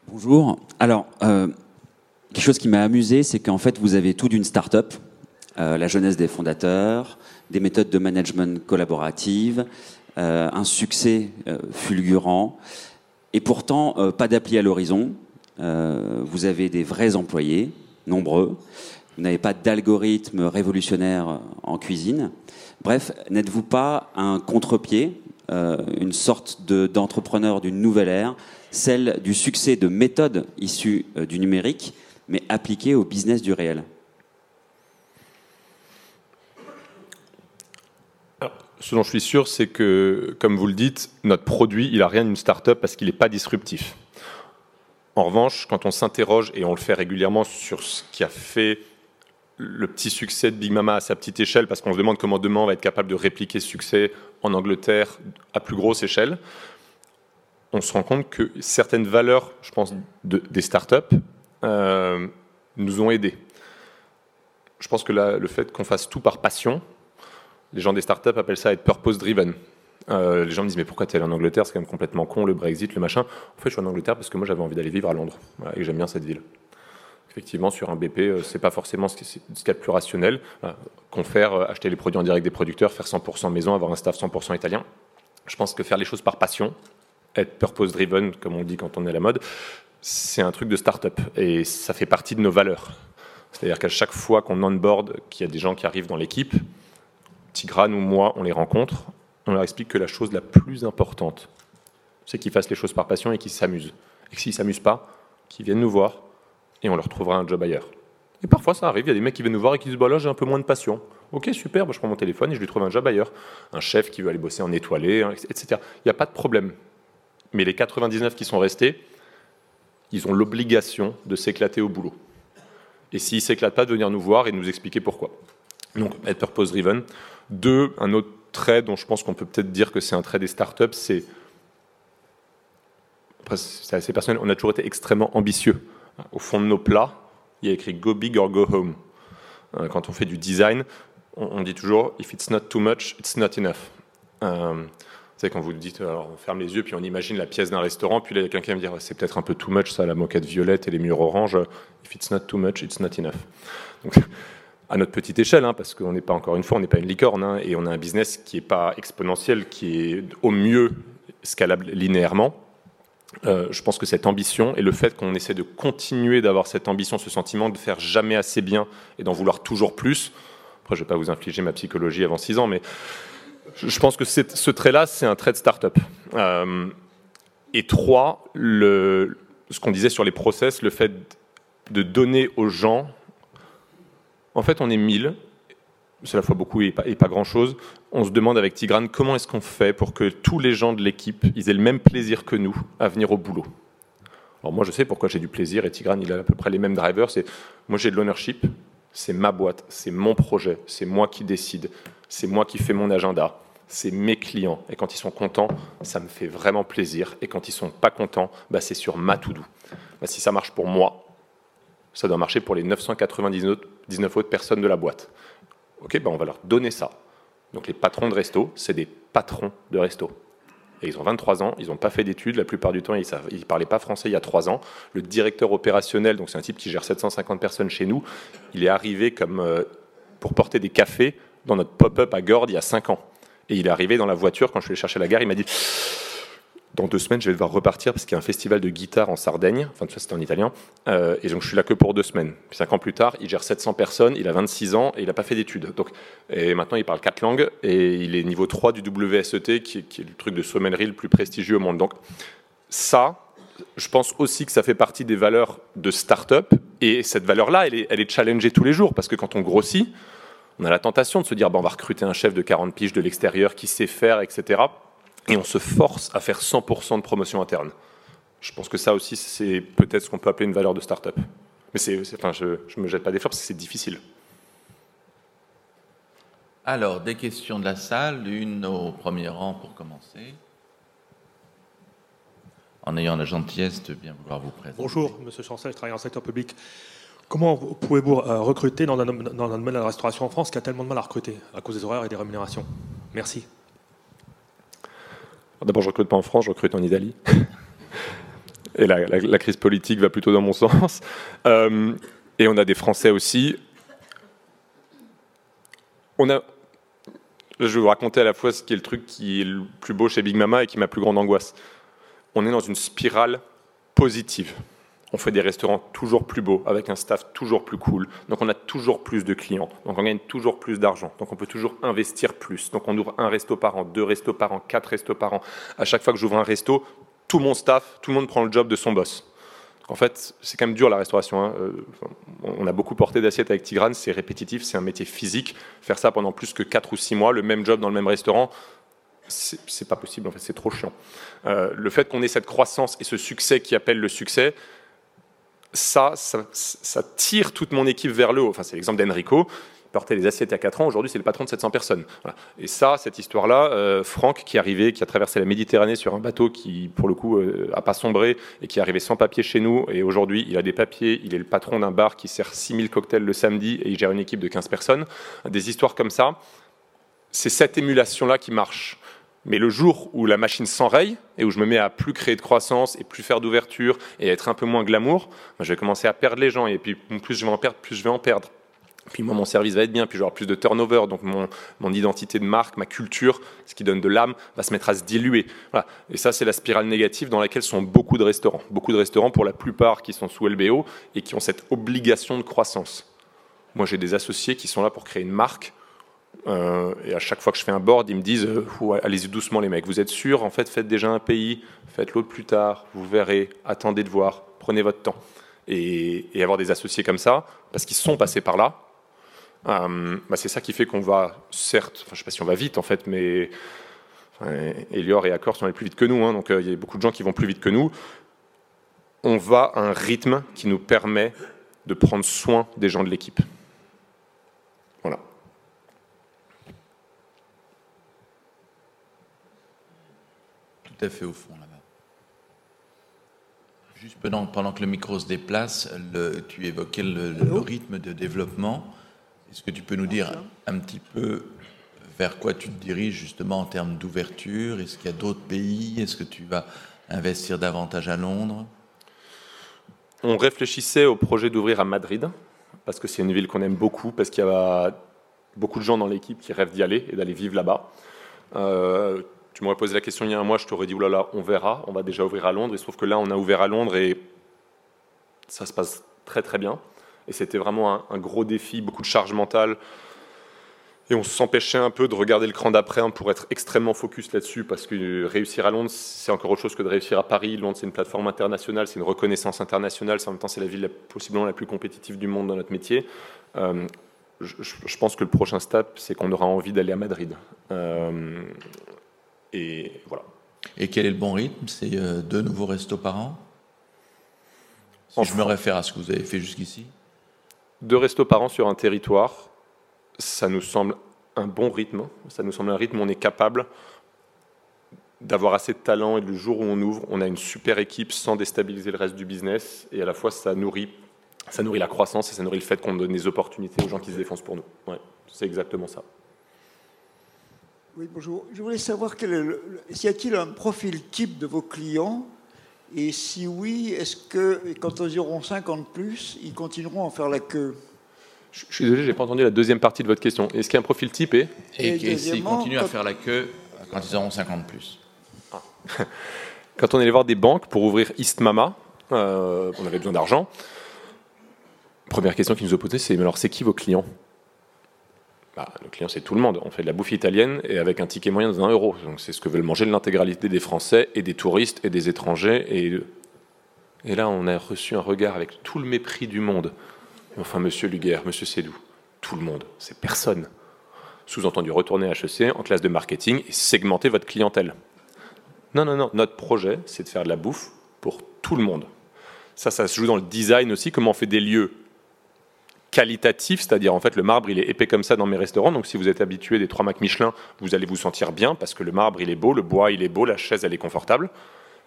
Speaker 6: Bonjour. Alors, euh, quelque chose qui m'a amusé, c'est qu'en fait, vous avez tout d'une start-up, euh, la jeunesse des fondateurs, des méthodes de management collaborative, euh, un succès fulgurant, et pourtant pas d'appli à l'horizon. vous avez des vrais employés, nombreux. Vous n'avez pas d'algorithme révolutionnaire en cuisine. Bref, n'êtes-vous pas un contre-pied, une sorte d'entrepreneur d'une nouvelle ère celle du succès de méthodes issues euh, du numérique, mais appliquées au business du réel?
Speaker 4: Ce dont je suis sûr, c'est que, comme vous le dites, notre produit, il n'a rien d'une start-up parce qu'il n'est pas disruptif. En revanche, quand on s'interroge, et on le fait régulièrement, sur ce qui a fait le petit succès de Big Mama à sa petite échelle, parce qu'on se demande comment demain on va être capable de répliquer ce succès en Angleterre à plus grosse échelle, on se rend compte que certaines valeurs, je pense, des startups euh, nous ont aidés. Je pense que le fait qu'on fasse tout par passion, les gens des startups appellent ça être purpose-driven. Euh, les gens me disent mais pourquoi tu es allé en Angleterre? C'est quand même complètement con, le Brexit, le machin. En fait, je suis en Angleterre parce que moi j'avais envie d'aller vivre à Londres et j'aime bien cette ville. Effectivement, sur un BP, euh, c'est pas forcément ce qui est le plus rationnel. qu'on faire acheter les produits en direct des producteurs, faire 100% maison, avoir un staff 100% italien. Je pense que faire les choses par passion, être purpose-driven, comme on dit quand on est à la mode, c'est un truc de start-up et ça fait partie de nos valeurs. C'est-à-dire qu'à chaque fois qu'on onboard, qu'il y a des gens qui arrivent dans l'équipe, Tigrane ou moi, on les rencontre, on leur explique que la chose la plus importante, c'est qu'ils fassent les choses par passion et qu'ils s'amusent. Et que s'ils ne s'amusent pas, qu'ils viennent nous voir et on leur trouvera un job ailleurs. Et parfois ça arrive, il y a des mecs qui viennent nous voir et qui disent bah là j'ai un peu moins de passion. Ok super, bah, je prends mon téléphone et je lui trouve un job ailleurs. Un chef qui veut aller bosser en étoilé, etc. Il n'y a pas de problème mais les 99 qui sont restés, ils ont l'obligation de s'éclater au boulot. Et s'ils ne s'éclatent pas, de venir nous voir et nous expliquer pourquoi. Donc, être purpose-driven. Deux, un autre trait dont je pense qu'on peut peut-être dire que c'est un trait des startups, c'est. c'est assez personnel, on a toujours été extrêmement ambitieux. Au fond de nos plats, il y a écrit Go big or go home. Euh, quand on fait du design, on dit toujours If it's not too much, it's not enough. Euh, quand vous dites, alors on ferme les yeux, puis on imagine la pièce d'un restaurant, puis là, il y a quelqu'un qui me dire, c'est peut-être un peu too much, ça, la moquette violette et les murs orange. If it's not too much, it's not enough. Donc, à notre petite échelle, hein, parce qu'on n'est pas, encore une fois, on n'est pas une licorne, hein, et on a un business qui n'est pas exponentiel, qui est au mieux scalable linéairement. Euh, je pense que cette ambition et le fait qu'on essaie de continuer d'avoir cette ambition, ce sentiment de faire jamais assez bien et d'en vouloir toujours plus, après je ne vais pas vous infliger ma psychologie avant six ans, mais je pense que ce trait-là, c'est un trait de start-up. Euh, et trois, ce qu'on disait sur les process, le fait de donner aux gens En fait, on est 1000, c'est à la fois beaucoup et pas, grand-chose. On se demande avec Tigrane comment est-ce qu'on fait pour que tous les gens de l'équipe aient le même plaisir que nous à venir au boulot. Alors moi, je sais pourquoi j'ai du plaisir et Tigrane, il a à peu près les mêmes drivers. C'est moi, j'ai de l'ownership, c'est ma boîte, c'est mon projet, c'est moi qui décide, c'est moi qui fais mon agenda, c'est mes clients. Et quand ils sont contents, ça me fait vraiment plaisir. Et quand ils sont pas contents, bah, c'est sur ma to-do. Bah, si ça marche pour moi, ça doit marcher pour les 999 autres personnes de la boîte. Ok, bah, on va leur donner ça. Donc les patrons de resto, c'est des patrons de resto. Et ils ont 23 ans, ils n'ont pas fait d'études, la plupart du temps ils ne parlaient pas français il y a 3 ans. Le directeur opérationnel, donc c'est un type qui gère 750 personnes chez nous, il est arrivé comme euh, pour porter des cafés dans notre pop-up à Gordes il y a 5 ans. Et il est arrivé dans la voiture quand je suis allé chercher la gare, il m'a dit dans deux semaines, je vais devoir repartir parce qu'il y a un festival de guitare en Sardaigne. Enfin, tout ça, c'était en italien. Euh, et donc, je suis là que pour deux semaines. Puis, cinq ans plus tard, il gère 700 personnes, il a 26 ans et il n'a pas fait d'études. Donc, et maintenant, il parle quatre langues et il est niveau 3 du WSET, qui, est le truc de sommellerie le plus prestigieux au monde. Donc, ça, je pense aussi que ça fait partie des valeurs de start-up. Et cette valeur-là, elle est, elle challengée tous les jours parce que quand on grossit, on a la tentation de se dire, bon, on va recruter un chef de 40 piges de l'extérieur qui sait faire, etc et on se force à faire 100% de promotion interne. Je pense que ça aussi, c'est peut-être ce qu'on peut appeler une valeur de start-up. Mais c'est, enfin, je ne me jette pas des parce que c'est difficile.
Speaker 3: Alors, des questions de la salle, une au premier rang pour commencer. En ayant la gentillesse de bien vouloir vous présenter.
Speaker 7: Bonjour, Monsieur Chancel, je travaille en secteur public. Comment pouvez-vous euh, recruter dans un, dans un domaine de la restauration en France qui a tellement de mal à recruter à cause des horaires et des rémunérations? Merci.
Speaker 4: D'abord, je recrute pas en France, je recrute en Italie. (laughs) et la, crise politique va plutôt dans mon (laughs) sens. Euh, et on a des Français aussi. On a, je vais vous raconter à la fois ce qui est le truc qui est le plus beau chez Big Mama et qui ma plus grande angoisse. On est dans une spirale positive on fait des restaurants toujours plus beaux, avec un staff toujours plus cool. Donc on a toujours plus de clients. Donc on gagne toujours plus d'argent. Donc on peut toujours investir plus. Donc on ouvre un resto par an, deux restos par an, quatre restos par an. À chaque fois que j'ouvre un resto, tout mon staff, tout le monde prend le job de son boss. En fait, c'est quand même dur la restauration. Hein. Euh, on a beaucoup porté d'assiettes avec Tigrane, c'est répétitif, c'est un métier physique. Faire ça pendant plus que 4 ou 6 mois, le même job dans le même restaurant, c'est pas possible, en fait, c'est trop chiant. Euh, le fait qu'on ait cette croissance et ce succès qui appelle le succès, ça, ça, tire toute mon équipe vers le haut. Enfin, c'est l'exemple d'Enrico. Il portait les assiettes a 4 ans. Aujourd'hui, c'est le patron de 700 personnes. Et ça, cette histoire-là, euh, Franck, qui est arrivé, qui a traversé la Méditerranée sur un bateau qui, pour le coup, euh, a pas sombré et qui est arrivé sans papier chez nous. Et aujourd'hui, il a des papiers. Il est le patron d'un bar qui sert 6000 cocktails le samedi et il gère une équipe de 15 personnes. Des histoires comme ça, c'est cette émulation-là qui marche. Mais le jour où la machine s'enraye et où je me mets à plus créer de croissance et plus faire d'ouverture et être un peu moins glamour, ben, je vais commencer à perdre les gens. Et puis plus je vais en perdre, plus je vais en perdre. Puis moi, mon service va être bien, puis j'aurai plus de turnover, donc mon, identité de marque, ma culture, ce qui donne de l'âme, va se mettre à se diluer. Et ça, c'est la spirale négative dans laquelle sont beaucoup de restaurants. Beaucoup de restaurants, pour la plupart, qui sont sous LBO et qui ont cette obligation de croissance. Moi, j'ai des associés qui sont là pour créer une marque euh, et à chaque fois que je fais un board, ils me disent euh, allez-y doucement les mecs, vous êtes sûrs? En fait, faites déjà un pays, faites l'autre plus tard, vous verrez, attendez de voir, prenez votre temps. Et, avoir des associés comme ça, parce qu'ils sont passés par là, euh, bah, c'est ça qui fait qu'on va, certes, je ne sais pas si on va vite en fait, mais Elior et Accor sont allés plus vite que nous, hein, donc il y a beaucoup de gens qui vont plus vite que nous. On va à un rythme qui nous permet de prendre soin des gens de l'équipe. Voilà.
Speaker 3: Fait au fond là-bas. Juste pendant, pendant, que le micro se déplace, le, tu évoquais le, rythme de développement. Est-ce que tu peux nous dire un petit peu vers quoi tu te diriges justement en termes d'ouverture? Est-ce qu'il y a d'autres pays? Est-ce que tu vas investir davantage à Londres?
Speaker 4: On réfléchissait au projet d'ouvrir à Madrid, parce que c'est une ville qu'on aime beaucoup, parce qu'il y a beaucoup de gens dans l'équipe qui rêvent d'y aller et d'aller vivre là-bas. Euh, tu m'aurais posé la question il y a un mois, je t'aurais dit, oulala, on verra, on va déjà ouvrir à Londres. Il se trouve que là, on a ouvert à Londres et ça se passe très très bien. Et c'était vraiment un, gros défi, beaucoup de charge mentale. Et on s'empêchait un peu de regarder le cran d'après hein, pour être extrêmement focus là-dessus, parce que réussir à Londres, c'est encore autre chose que de réussir à Paris. Londres, c'est une plateforme internationale, c'est une reconnaissance internationale, en même temps, c'est la ville possiblement la plus compétitive du monde dans notre métier. Euh, je, pense que le prochain step, c'est qu'on aura envie d'aller à Madrid. Euh, et voilà.
Speaker 3: Et quel est le bon rythme C'est euh, deux nouveaux restos par an? Si Je me réfère à ce que vous avez fait jusqu'ici.
Speaker 4: Deux restos par an sur un territoire, ça nous semble un bon rythme. Ça nous semble un rythme où on est capable d'avoir assez de talent et le jour où on ouvre, on a une super équipe sans déstabiliser le reste du business et à la fois ça nourrit, ça nourrit la croissance et ça nourrit le fait qu'on donne des opportunités aux gens qui se défoncent pour nous. Ouais, c'est exactement ça.
Speaker 8: Oui, bonjour. Je voulais savoir quel est y a-t-il un profil type de vos clients et si oui, est-ce que quand ils auront 50 plus, ils continueront à faire la queue?
Speaker 4: Je suis désolé, j'ai pas entendu la deuxième partie de votre question. Est-ce qu'il y a un profil type et,
Speaker 3: et, s'ils continuent à faire la queue quand ils auront 50 plus (laughs)
Speaker 4: Quand on allait voir des banques pour ouvrir East Mama, euh, on avait besoin d'argent. Première question qu'ils nous ont posée, c'est alors c'est qui vos clients? Bah, Le client, c'est tout le monde. On fait de la bouffe italienne et avec un ticket moyen de 20 euros. Donc c'est ce que veulent manger l'intégralité des Français et des touristes et des étrangers. Et, là, on a reçu un regard avec tout le mépris du monde. Enfin, monsieur Luguerre, monsieur Sédou, tout le monde, c'est personne. Sous-entendu, retourner à HEC en classe de marketing et segmenter votre clientèle. Non, non, non. Notre projet, c'est de faire de la bouffe pour tout le monde. Ça, ça se joue dans le design aussi, comment on fait des lieux qualitatifs, c'est-à-dire en fait le marbre il est épais comme ça dans mes restaurants, donc si vous êtes habitué des trois Mac Michelin, vous allez vous sentir bien parce que le marbre il est beau, le bois il est beau, la chaise elle est confortable,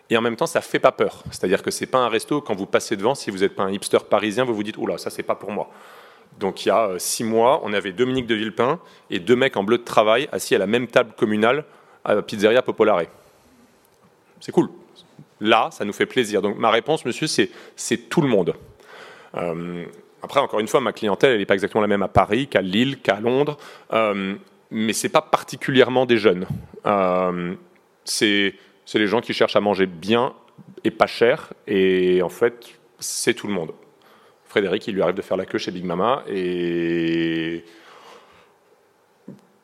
Speaker 4: et en même temps ça fait pas peur, c'est-à-dire que c'est pas un resto quand vous passez devant, si vous n'êtes pas un hipster parisien, vous vous dites oula ça c'est pas pour moi. Donc il y a euh, six mois, on avait Dominique de Villepin et deux mecs en bleu de travail assis à la même table communale à Pizzeria Popolare c'est cool. Là, ça nous fait plaisir. Donc ma réponse, monsieur, c'est tout le monde. Euh, après, encore une fois, ma clientèle, elle n'est pas exactement la même à Paris qu'à Lille, qu'à Londres, euh, mais c'est pas particulièrement des jeunes. Euh, c'est les gens qui cherchent à manger bien et pas cher, et en fait, c'est tout le monde. Frédéric, il lui arrive de faire la queue chez Big Mama, et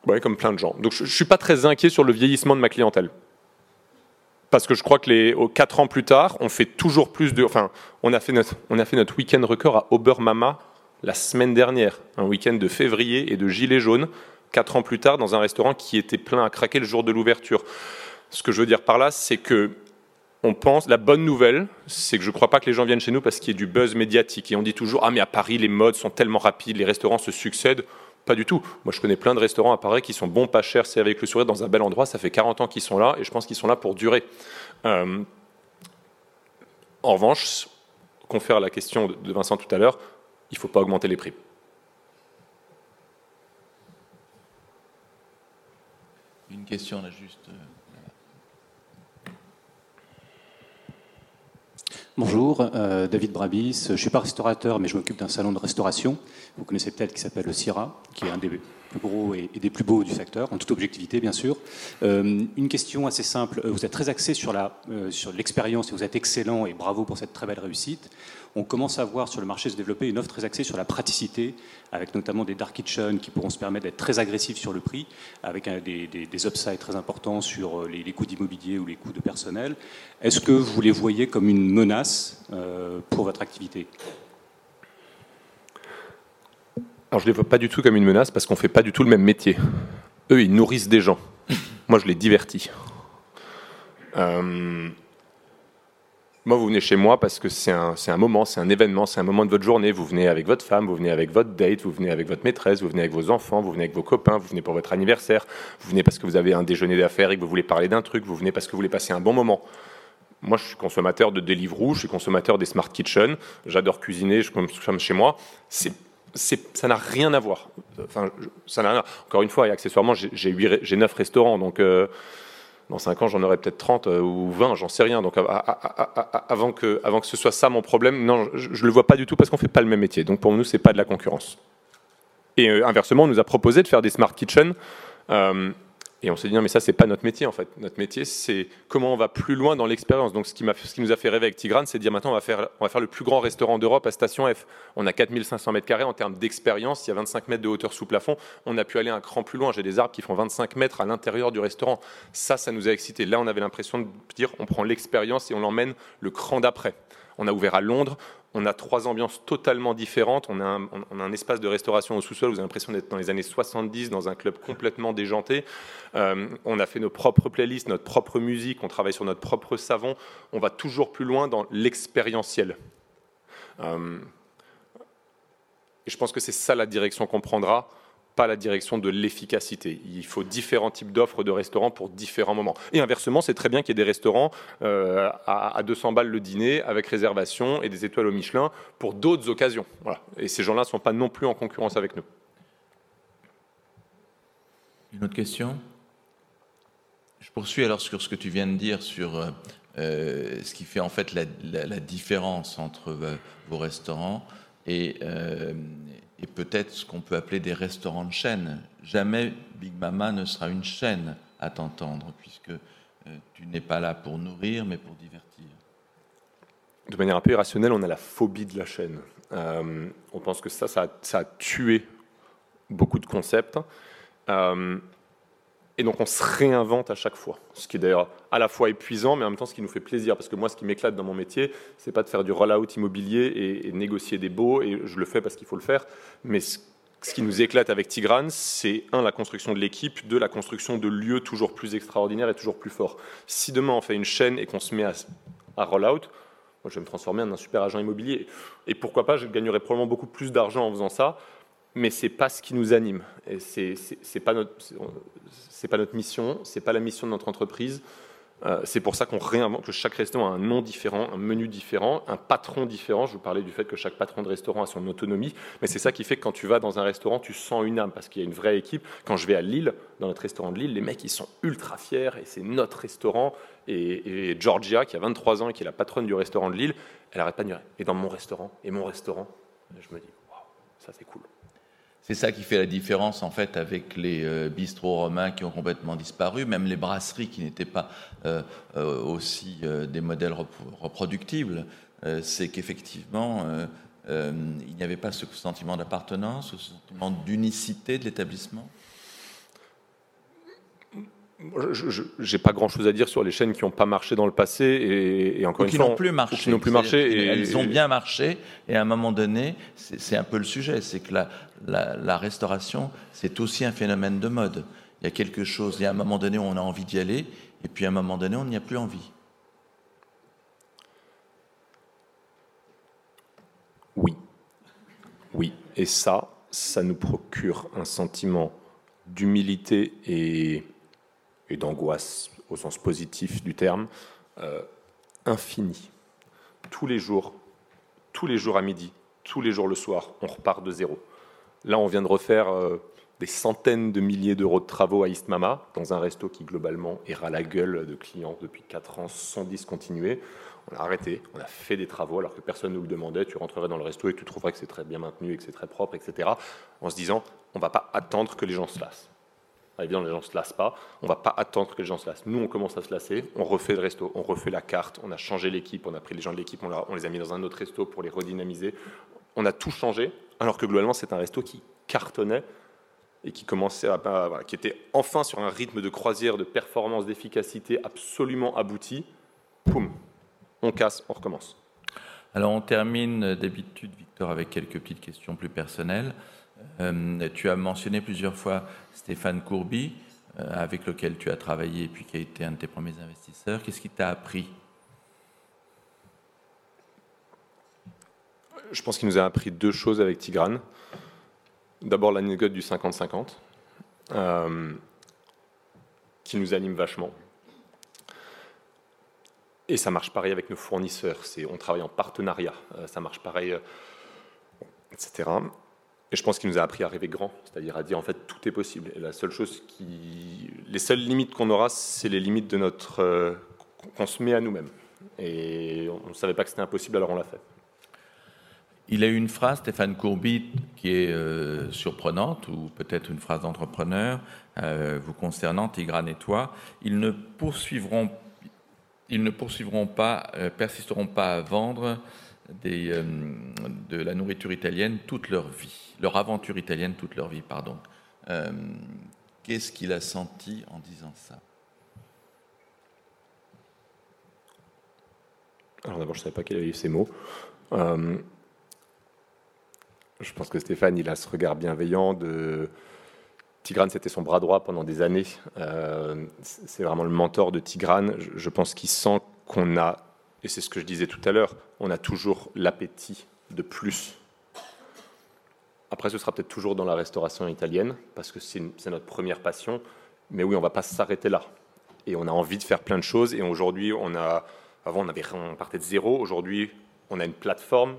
Speaker 4: ouais, comme plein de gens. Donc je, ne suis pas très inquiet sur le vieillissement de ma clientèle parce que je crois que les quatre ans plus tard, on fait toujours plus de. Enfin, on a fait notre, on a fait notre week-end record à Obermama la semaine dernière, un week-end de février et de gilets jaunes. Quatre ans plus tard, dans un restaurant qui était plein à craquer le jour de l'ouverture. Ce que je veux dire par là, c'est que on pense, la bonne nouvelle, c'est que je ne crois pas que les gens viennent chez nous parce qu'il y a du buzz médiatique. Et on dit toujours, ah mais à Paris, les modes sont tellement rapides, les restaurants se succèdent. Pas du tout. Moi, je connais plein de restaurants à Paris qui sont bons, pas chers, c'est avec le sourire dans un bel endroit. Ça fait 40 ans qu'ils sont là et je pense qu'ils sont là pour durer. Euh, en revanche, confère la question de Vincent tout à l'heure, il ne faut pas augmenter les prix.
Speaker 3: Une question là juste.
Speaker 9: Bonjour, euh, David Brabis. Je ne suis pas restaurateur, mais je m'occupe d'un salon de restauration. Vous connaissez peut-être qui s'appelle le CIRA, qui est un des plus gros et, des plus beaux du secteur, en toute objectivité, bien sûr. Euh, une question assez simple. Vous êtes très axé sur l'expérience et vous êtes excellent et bravo pour cette très belle réussite on commence à voir sur le marché se développer une offre très axée sur la praticité, avec notamment des dark kitchens qui pourront se permettre d'être très agressifs sur le prix, avec des, des, upsides très importants sur euh, les, coûts d'immobilier ou les coûts de personnel. Est-ce que vous les voyez comme une menace euh, pour votre activité?
Speaker 4: Alors je ne les vois pas du tout comme une menace parce qu'on ne fait pas du tout le même métier. Eux, ils nourrissent des gens. Moi, je les divertis. Euh, moi, vous venez chez moi parce que c'est un, un, moment, c'est un événement, c'est un moment de votre journée. Vous venez avec votre femme, vous venez avec votre date, vous venez avec votre maîtresse, vous venez avec vos enfants, vous venez avec vos copains, vous venez pour votre anniversaire, vous venez parce que vous avez un déjeuner d'affaires et que vous voulez parler d'un truc, vous venez parce que vous voulez passer un bon moment. Moi, je suis consommateur de Deliveroo, je suis consommateur des Smart Kitchen, j'adore cuisiner, je consomme chez moi. Ça n'a rien à voir. Enfin, ça n'a Encore une fois, et accessoirement, j'ai 9 restaurants, donc euh, dans 5 ans, j'en aurai peut-être 30 euh, ou 20, j'en sais rien. Donc avant que, ce soit ça mon problème, non, je ne le vois pas du tout parce qu'on ne fait pas le même métier. Donc pour nous, ce n'est pas de la concurrence. Et euh, inversement, on nous a proposé de faire des smart kitchen. Euh, et on s'est dit, non, mais ça, c'est pas notre métier, en fait. Notre métier, c'est comment on va plus loin dans l'expérience. Donc, ce qui, nous a fait rêver avec Tigrane, c'est de dire, maintenant, on va, faire, on va faire le plus grand restaurant d'Europe à Station F. On a 4500 mètres carrés en termes d'expérience. Il y a 25 mètres de hauteur sous plafond. On a pu aller un cran plus loin. J'ai des arbres qui font 25 mètres à l'intérieur du restaurant. Ça, ça nous a excité. Là, on avait l'impression de dire, on prend l'expérience et on l'emmène le cran d'après. On a ouvert à Londres, On a trois ambiances totalement différentes. On a un, espace de restauration au sous-sol. Vous avez l'impression d'être dans les années 70 dans un club complètement déjanté. Euh, on a fait nos propres playlists, notre propre musique. On travaille sur notre propre savon. On va toujours plus loin dans l'expérientiel. Euh, et je pense que c'est ça la direction qu'on prendra pas la direction de l'efficacité. Il faut différents types d'offres de restaurants pour différents moments. Et inversement, c'est très bien qu'il y ait des restaurants euh, à, 200 balles le dîner avec réservation et des étoiles au Michelin pour d'autres occasions. Voilà. Et ces gens-là ne sont pas non plus en concurrence avec nous.
Speaker 3: Une autre question? Je poursuis alors sur ce que tu viens de dire sur euh, euh, ce qui fait en fait la, la différence entre vos restaurants et, et peut-être ce qu'on peut appeler des restaurants de chaîne. Jamais Big Mama ne sera une chaîne à t'entendre, puisque euh, tu n'es pas là pour nourrir, mais pour divertir.
Speaker 4: De manière un peu irrationnelle, on a la phobie de la chaîne. Euh, on pense que ça, ça a, tué beaucoup de concepts. Euh, et donc on se réinvente à chaque fois, ce qui est d'ailleurs à la fois épuisant, mais en même temps ce qui nous fait plaisir, parce que moi ce qui m'éclate dans mon métier, c'est pas de faire du roll-out immobilier et, négocier des baux, et je le fais parce qu'il faut le faire, mais ce, qui nous éclate avec Tigrane, c'est un, la construction de l'équipe, deux, la construction de lieux toujours plus extraordinaires et toujours plus forts. Si demain on fait une chaîne et qu'on se met à, à roll-out, moi je vais me transformer en un super agent immobilier, et pourquoi pas, je gagnerais probablement beaucoup plus d'argent en faisant ça, mais c'est pas ce qui nous anime. Et c'est, c'est, pas notre, c'est pas notre mission, c'est pas la mission de notre entreprise. Euh, c'est pour ça qu'on réinvente, que chaque restaurant a un nom différent, un menu différent, un patron différent. Je vous parlais du fait que chaque patron de restaurant a son autonomie, mais c'est ça qui fait que quand tu vas dans un restaurant, tu sens une âme parce qu'il y a une vraie équipe. Quand je vais à Lille, dans notre restaurant de Lille, les mecs ils sont ultra fiers et c'est notre restaurant. Et, Georgia, qui a 23 ans et qui est la patronne du restaurant de Lille, elle arrête pas de dire et dans mon restaurant et mon restaurant? je me dis, waouh, ça c'est cool.
Speaker 3: C'est ça qui fait la différence en fait avec les euh, bistrots romains qui ont complètement disparu, même les brasseries qui n'étaient pas euh, euh, aussi des modèles reproductibles. c'est qu'effectivement, il n'y avait pas ce sentiment d'appartenance, ce sentiment d'unicité de l'établissement.
Speaker 4: Je n'ai pas grand-chose à dire sur les chaînes qui n'ont pas marché dans le passé et, et encore
Speaker 3: une
Speaker 4: qui
Speaker 3: n'ont plus marché.
Speaker 4: Qui n'ont plus marché.
Speaker 3: Et, elles ont bien marché. Et à un moment donné, c'est un peu le sujet, c'est que la, la, la restauration, c'est aussi un phénomène de mode. Il y a quelque chose. Il y a un moment donné où on a envie d'y aller, et puis à un moment donné, on n'y a plus envie.
Speaker 4: Oui. Oui. Et ça, ça nous procure un sentiment d'humilité et et d'angoisse au sens positif du terme, euh, infini. Tous les jours, tous les jours à midi, tous les jours le soir, on repart de zéro. Là, on vient de refaire euh, des centaines de milliers d'euros de travaux à East Mama, dans un resto qui globalement ira la gueule de clients depuis 4 ans sans discontinuer. On a arrêté, on a fait des travaux alors que personne ne nous le demandait. Tu rentrerais dans le resto et tu trouverais que c'est très bien maintenu et que c'est très propre, etc. En se disant, on ne va pas attendre que les gens se lassent. Ah, évidemment, les gens ne se lassent pas. On ne va pas attendre que les gens se lassent. Nous, on commence à se lasser. On refait le resto, on refait la carte. On a changé l'équipe. On a pris les gens de l'équipe, on, les a mis dans un autre resto pour les redynamiser. On a tout changé, alors que globalement, c'est un resto qui cartonnait et qui commençait à, qui était enfin sur un rythme de croisière, de performance, d'efficacité absolument abouti. Poum, on casse, on recommence.
Speaker 3: Alors on termine d'habitude, Victor, avec quelques petites questions plus personnelles. Euh, tu as mentionné plusieurs fois Stéphane Courby, euh, avec lequel tu as travaillé et puis qui a été un de tes premiers investisseurs. Qu'est-ce qui t'a appris?
Speaker 4: Je pense qu'il nous a appris deux choses avec Tigrane. D'abord l'anecdote du 50-50, euh, qui nous anime vachement. Et ça marche pareil avec nos fournisseurs. on travaille en partenariat. ça marche pareil, etc. Et je pense qu'il nous a appris à rêver grand, c'est-à-dire à dire en fait tout est possible. La seule chose qui, les seules limites qu'on aura, c'est les limites de notre euh, qu'on se met à nous-mêmes. Et on ne savait pas que c'était impossible, alors on l'a fait.
Speaker 3: Il a eu une phrase, Stéphane Courbit, qui est euh, surprenante, ou peut-être une phrase d'entrepreneur, euh, vous concernant, Tigrane et toi. Ils ne poursuivront, ils ne poursuivront pas, persisteront pas à vendre des, de la nourriture italienne toute leur vie leur aventure italienne toute leur vie, pardon. Euh, qu'est-ce qu'il a senti en disant ça?
Speaker 4: Alors d'abord, je ne savais pas qu'il avait eu ces mots. Euh, je pense que Stéphane, il a ce regard bienveillant de... Tigrane, c'était son bras droit pendant des années. Euh, c'est vraiment le mentor de Tigrane. Je pense qu'il sent qu'on a, et c'est ce que je disais tout à l'heure, on a toujours l'appétit de plus. Après, ce sera peut-être toujours dans la restauration italienne, parce que c'est notre première passion. Mais oui, on va pas s'arrêter là. Et on a envie de faire plein de choses. Et aujourd'hui, on a, avant, on partait de zéro. Aujourd'hui, on a une plateforme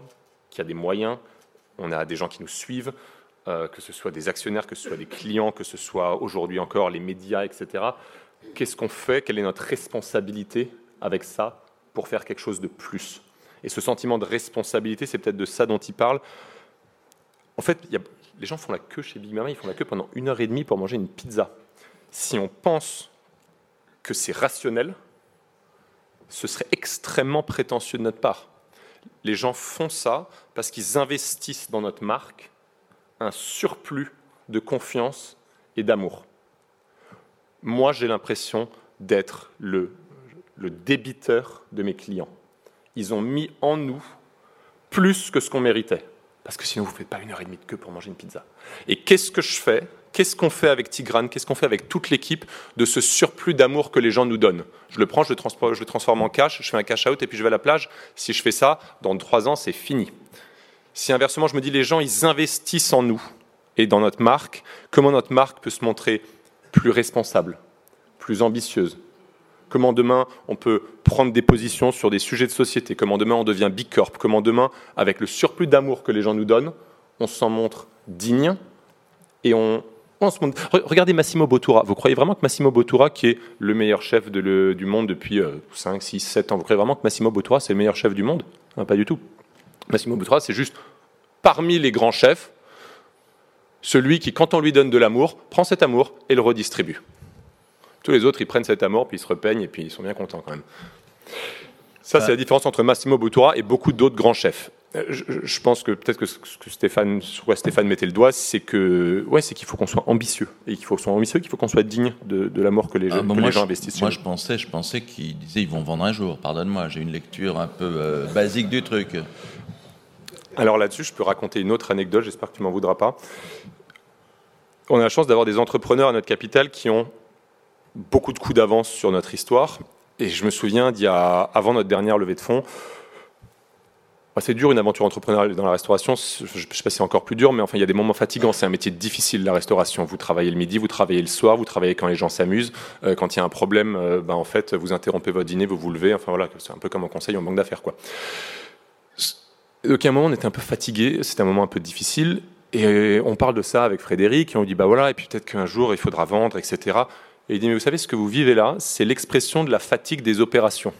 Speaker 4: qui a des moyens. On a des gens qui nous suivent, euh, que ce soit des actionnaires, que ce soit des clients, que ce soit aujourd'hui encore les médias, etc. Qu'est-ce qu'on fait? Quelle est notre responsabilité avec ça? Pour faire quelque chose de plus Et ce sentiment de responsabilité, c'est peut-être de ça dont il parle. En fait, les gens font la queue chez Big Mama, ils font la queue pendant une heure et demie pour manger une pizza. Si on pense que c'est rationnel, ce serait extrêmement prétentieux de notre part. Les gens font ça parce qu'ils investissent dans notre marque un surplus de confiance et d'amour. Moi, j'ai l'impression d'être le, le débiteur de mes clients. Ils ont mis en nous plus que ce qu'on méritait. Parce que sinon, vous ne faites pas une heure et demie de queue pour manger une pizza. Et qu'est-ce que je fais? Qu'est-ce qu'on fait avec Tigrane? Qu'est-ce qu'on fait avec toute l'équipe de ce surplus d'amour que les gens nous donnent? Je le prends, je le, transforme en cash, je fais un cash out et puis je vais à la plage. Si je fais ça, dans trois ans, c'est fini. Si inversement, je me dis les gens, ils investissent en nous et dans notre marque, comment notre marque peut se montrer plus responsable, plus ambitieuse Comment demain on peut prendre des positions sur des sujets de société? Comment demain on devient Big Corp? Comment demain, avec le surplus d'amour que les gens nous donnent, on s'en montre digne et on, on se montre- Re- Regardez Massimo Bottura. Vous croyez vraiment que Massimo Bottura, qui est le meilleur chef du monde depuis euh, 5, 6, 7 ans, vous croyez vraiment que Massimo Bottura, c'est le meilleur chef du monde? Pas du tout. Massimo Bottura, c'est juste parmi les grands chefs, celui qui, quand on lui donne de l'amour, prend cet amour et le redistribue. Tous les autres, ils prennent cet amour, puis ils se repeignent, et puis ils sont bien contents quand même. Ça, c'est la différence entre Massimo Bottura et beaucoup d'autres grands chefs. Euh, Je, pense que peut-être que ce que Stéphane, sur quoi Stéphane mettait le doigt, c'est que ouais, c'est qu'il faut qu'on soit ambitieux et qu'il faut qu'on soit ambitieux, qu'il faut qu'on soit digne de, de l'amour que les,
Speaker 3: Ah,
Speaker 4: gens-
Speaker 3: bon,
Speaker 4: que
Speaker 3: moi,
Speaker 4: les gens
Speaker 3: je,
Speaker 4: investissent.
Speaker 3: moi, je pensais, je pensais qu'ils disaient ils vont vendre un jour. Pardonne-moi, j'ai une lecture un peu euh, basique du truc.
Speaker 4: Alors là-dessus, je peux raconter une autre anecdote, j'espère que tu m'en voudras pas. On a la chance d'avoir des entrepreneurs à notre capital qui ont beaucoup de coups d'avance sur notre histoire. Et je me souviens d'il y a, avant notre dernière levée de fonds, bah, c'est dur une aventure entrepreneuriale dans la restauration. Je ne sais pas si c'est encore plus dur, mais enfin, il y a des moments fatigants. C'est un métier difficile, la restauration. Vous travaillez le midi, vous travaillez le soir, vous travaillez quand les gens s'amusent. Euh, quand il y a un problème, ben, en fait, vous interrompez votre dîner, vous vous levez. Enfin voilà, c'est un peu comme en conseil en banque d'affaires, quoi. Donc, a un moment, on était un peu fatigué, c'était un moment un peu difficile, et on parle de ça avec Frédéric, et on dit, bah voilà, et puis peut-être qu'un jour, il faudra vendre, etc. Et il dit, mais vous savez, ce que vous vivez là, c'est l'expression de la fatigue des opérations.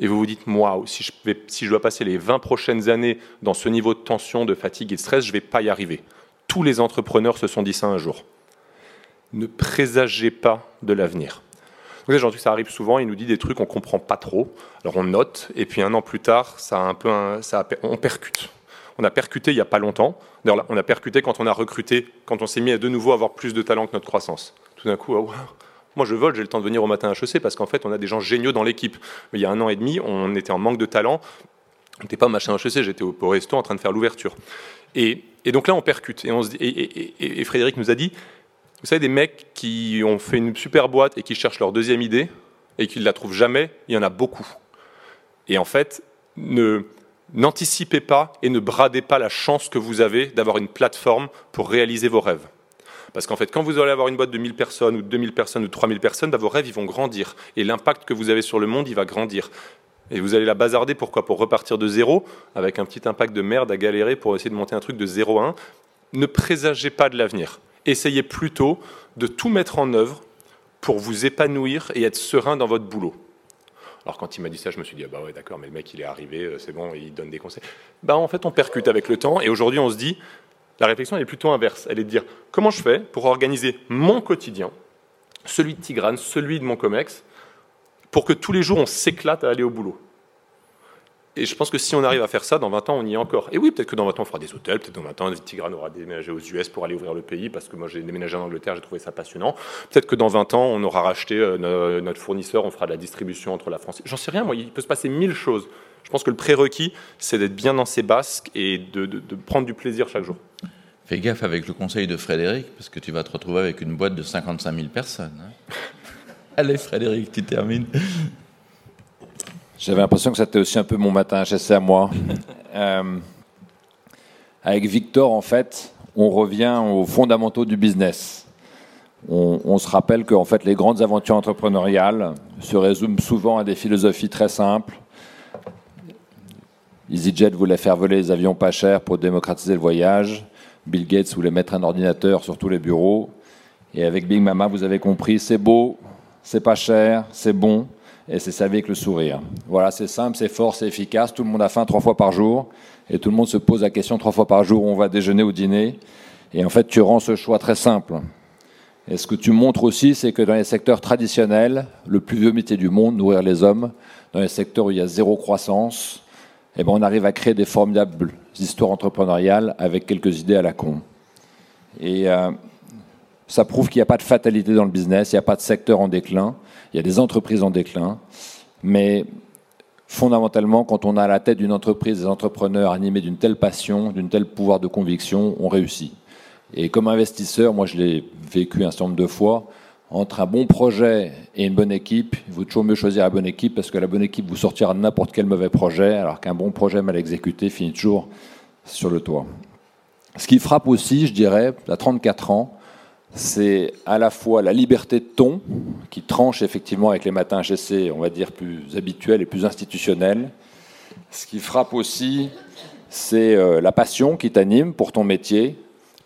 Speaker 4: Et vous vous dites, waouh, si je, si je dois passer les 20 prochaines années dans ce niveau de tension, de fatigue et de stress, je ne vais pas y arriver. Tous les entrepreneurs se sont dit ça un jour. Ne présagez pas de l'avenir. Donc, ça arrive souvent, il nous dit des trucs qu'on comprend pas trop. Alors on note, et puis un an plus tard, ça un peu ça on percute. On a percuté il n'y a pas longtemps. D'ailleurs, on a percuté quand on a recruté, quand on s'est mis à de nouveau avoir plus de talent que notre croissance. Tout d'un coup, ah moi je vole, j'ai le temps de venir au matin à HEC parce qu'en fait, on a des gens géniaux dans l'équipe. Il y a un an et demi, on était en manque de talent. On n'était pas machin HEC, j'étais au, au resto en train de faire l'ouverture. Et, donc là, on percute. Et- et Frédéric nous a dit, vous savez, des mecs qui ont fait une super boîte et qui cherchent leur deuxième idée et qui ne la trouvent jamais, il y en a beaucoup. Et en fait, ne, n'anticipez pas et ne bradez pas la chance que vous avez d'avoir une plateforme pour réaliser vos rêves. Parce qu'en fait, quand vous allez avoir une boîte de 1000 personnes ou de 2000 personnes ou de 3000 personnes, bah, vos rêves, ils vont grandir. Et l'impact que vous avez sur le monde, il va grandir. Et vous allez la bazarder, pourquoi? Pour repartir de zéro, avec un petit impact de merde à galérer pour essayer de monter un truc de 0 à 1. Ne présagez pas de l'avenir. Essayez plutôt de tout mettre en œuvre pour vous épanouir et être serein dans votre boulot. Alors quand il m'a dit ça, je me suis dit, ah bah ouais d'accord, mais le mec il est arrivé, euh, c'est bon, il donne des conseils. Bah en fait on percute avec le temps et aujourd'hui on se dit, la réflexion est plutôt inverse. Elle est de dire, comment je fais pour organiser mon quotidien, celui de Tigrane, celui de mon COMEX, pour que tous les jours on s'éclate à aller au boulot? Et je pense que si on arrive à faire ça, dans 20 ans, on y est encore. Et oui, peut-être que dans 20 ans, on fera des hôtels, peut-être dans 20 ans, Tigrane aura déménagé aux US pour aller ouvrir le pays, parce que moi j'ai déménagé en Angleterre, j'ai trouvé ça passionnant. Peut-être que dans 20 ans, on aura racheté euh, no- notre fournisseur, on fera de la distribution entre la France. J'en sais rien, moi, il peut se passer mille choses. Je pense que le prérequis, c'est d'être bien dans ses basques et de, prendre du plaisir chaque jour.
Speaker 3: Fais gaffe avec le conseil de Frédéric, parce que tu vas te retrouver avec une boîte de 55 000 personnes. Hein. (laughs) Allez, Frédéric, tu termines.
Speaker 2: J'avais l'impression que c'était aussi un peu mon matin HSC à moi. (laughs) Euh, avec Victor, en fait, on revient aux fondamentaux du business. On, se rappelle que fait, les grandes aventures entrepreneuriales se résument souvent à des philosophies très simples. EasyJet voulait faire voler les avions pas chers pour démocratiser le voyage. Bill Gates voulait mettre un ordinateur sur tous les bureaux. Et avec Big Mama, vous avez compris, c'est beau, c'est pas cher, c'est bon, et c'est ça avec le sourire. Voilà, c'est simple, c'est fort, c'est efficace, tout le monde a faim trois fois par jour, et tout le monde se pose la question trois fois par jour où on va déjeuner ou dîner, et en fait tu rends ce choix très simple. Et ce que tu montres aussi, c'est que dans les secteurs traditionnels, le plus vieux métier du monde, nourrir les hommes, dans les secteurs où il y a zéro croissance, eh ben on arrive à créer des formidables histoires entrepreneuriales avec quelques idées à la con. Et euh, ça prouve qu'il n'y a pas de fatalité dans le business, il n'y a pas de secteur en déclin il y a des entreprises en déclin, mais fondamentalement, quand on a à la tête d'une entreprise des entrepreneurs animés d'une telle passion, d'une telle pouvoir de conviction, on réussit. Et comme investisseur, moi je l'ai vécu un certain nombre de fois, entre un bon projet et une bonne équipe, il vaut toujours mieux choisir la bonne équipe parce que la bonne équipe vous sortira de n'importe quel mauvais projet, alors qu'un bon projet mal exécuté finit toujours sur le toit. Ce qui frappe aussi, je dirais, à 34 ans, c'est à la fois la liberté de ton, qui tranche effectivement avec les matins HSC, on va dire, plus habituels et plus institutionnels. Ce qui frappe aussi, c'est euh, la passion qui t'anime pour ton métier.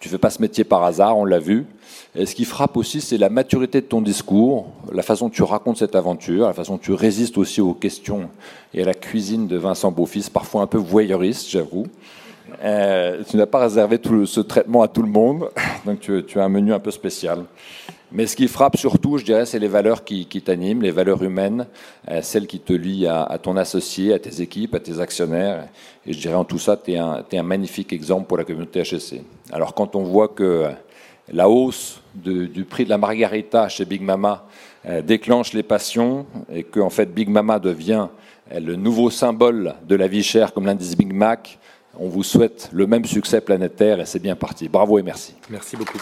Speaker 2: Tu ne fais pas ce métier par hasard, on l'a vu. Et ce qui frappe aussi, c'est la maturité de ton discours, la façon dont tu racontes cette aventure, la façon dont tu résistes aussi aux questions et à la cuisine de Vincent Beaufils, parfois un peu voyeuriste, j'avoue. Euh, tu n'as pas réservé ce traitement à tout le monde, (laughs) donc tu, as un menu un peu spécial. Mais ce qui frappe surtout, je dirais, c'est les valeurs qui, t'animent, les valeurs humaines, euh, celles qui te lient à, ton associé, à tes équipes, à tes actionnaires. Et je dirais en tout ça, tu es, es, un magnifique exemple pour la communauté HSC. Alors quand on voit que la hausse du prix de la margarita chez Big Mama euh, déclenche les passions et que en fait Big Mama devient le nouveau symbole de la vie chère comme l'indice Big Mac, on vous souhaite le même succès planétaire et c'est bien parti. Bravo et merci.
Speaker 4: Merci beaucoup.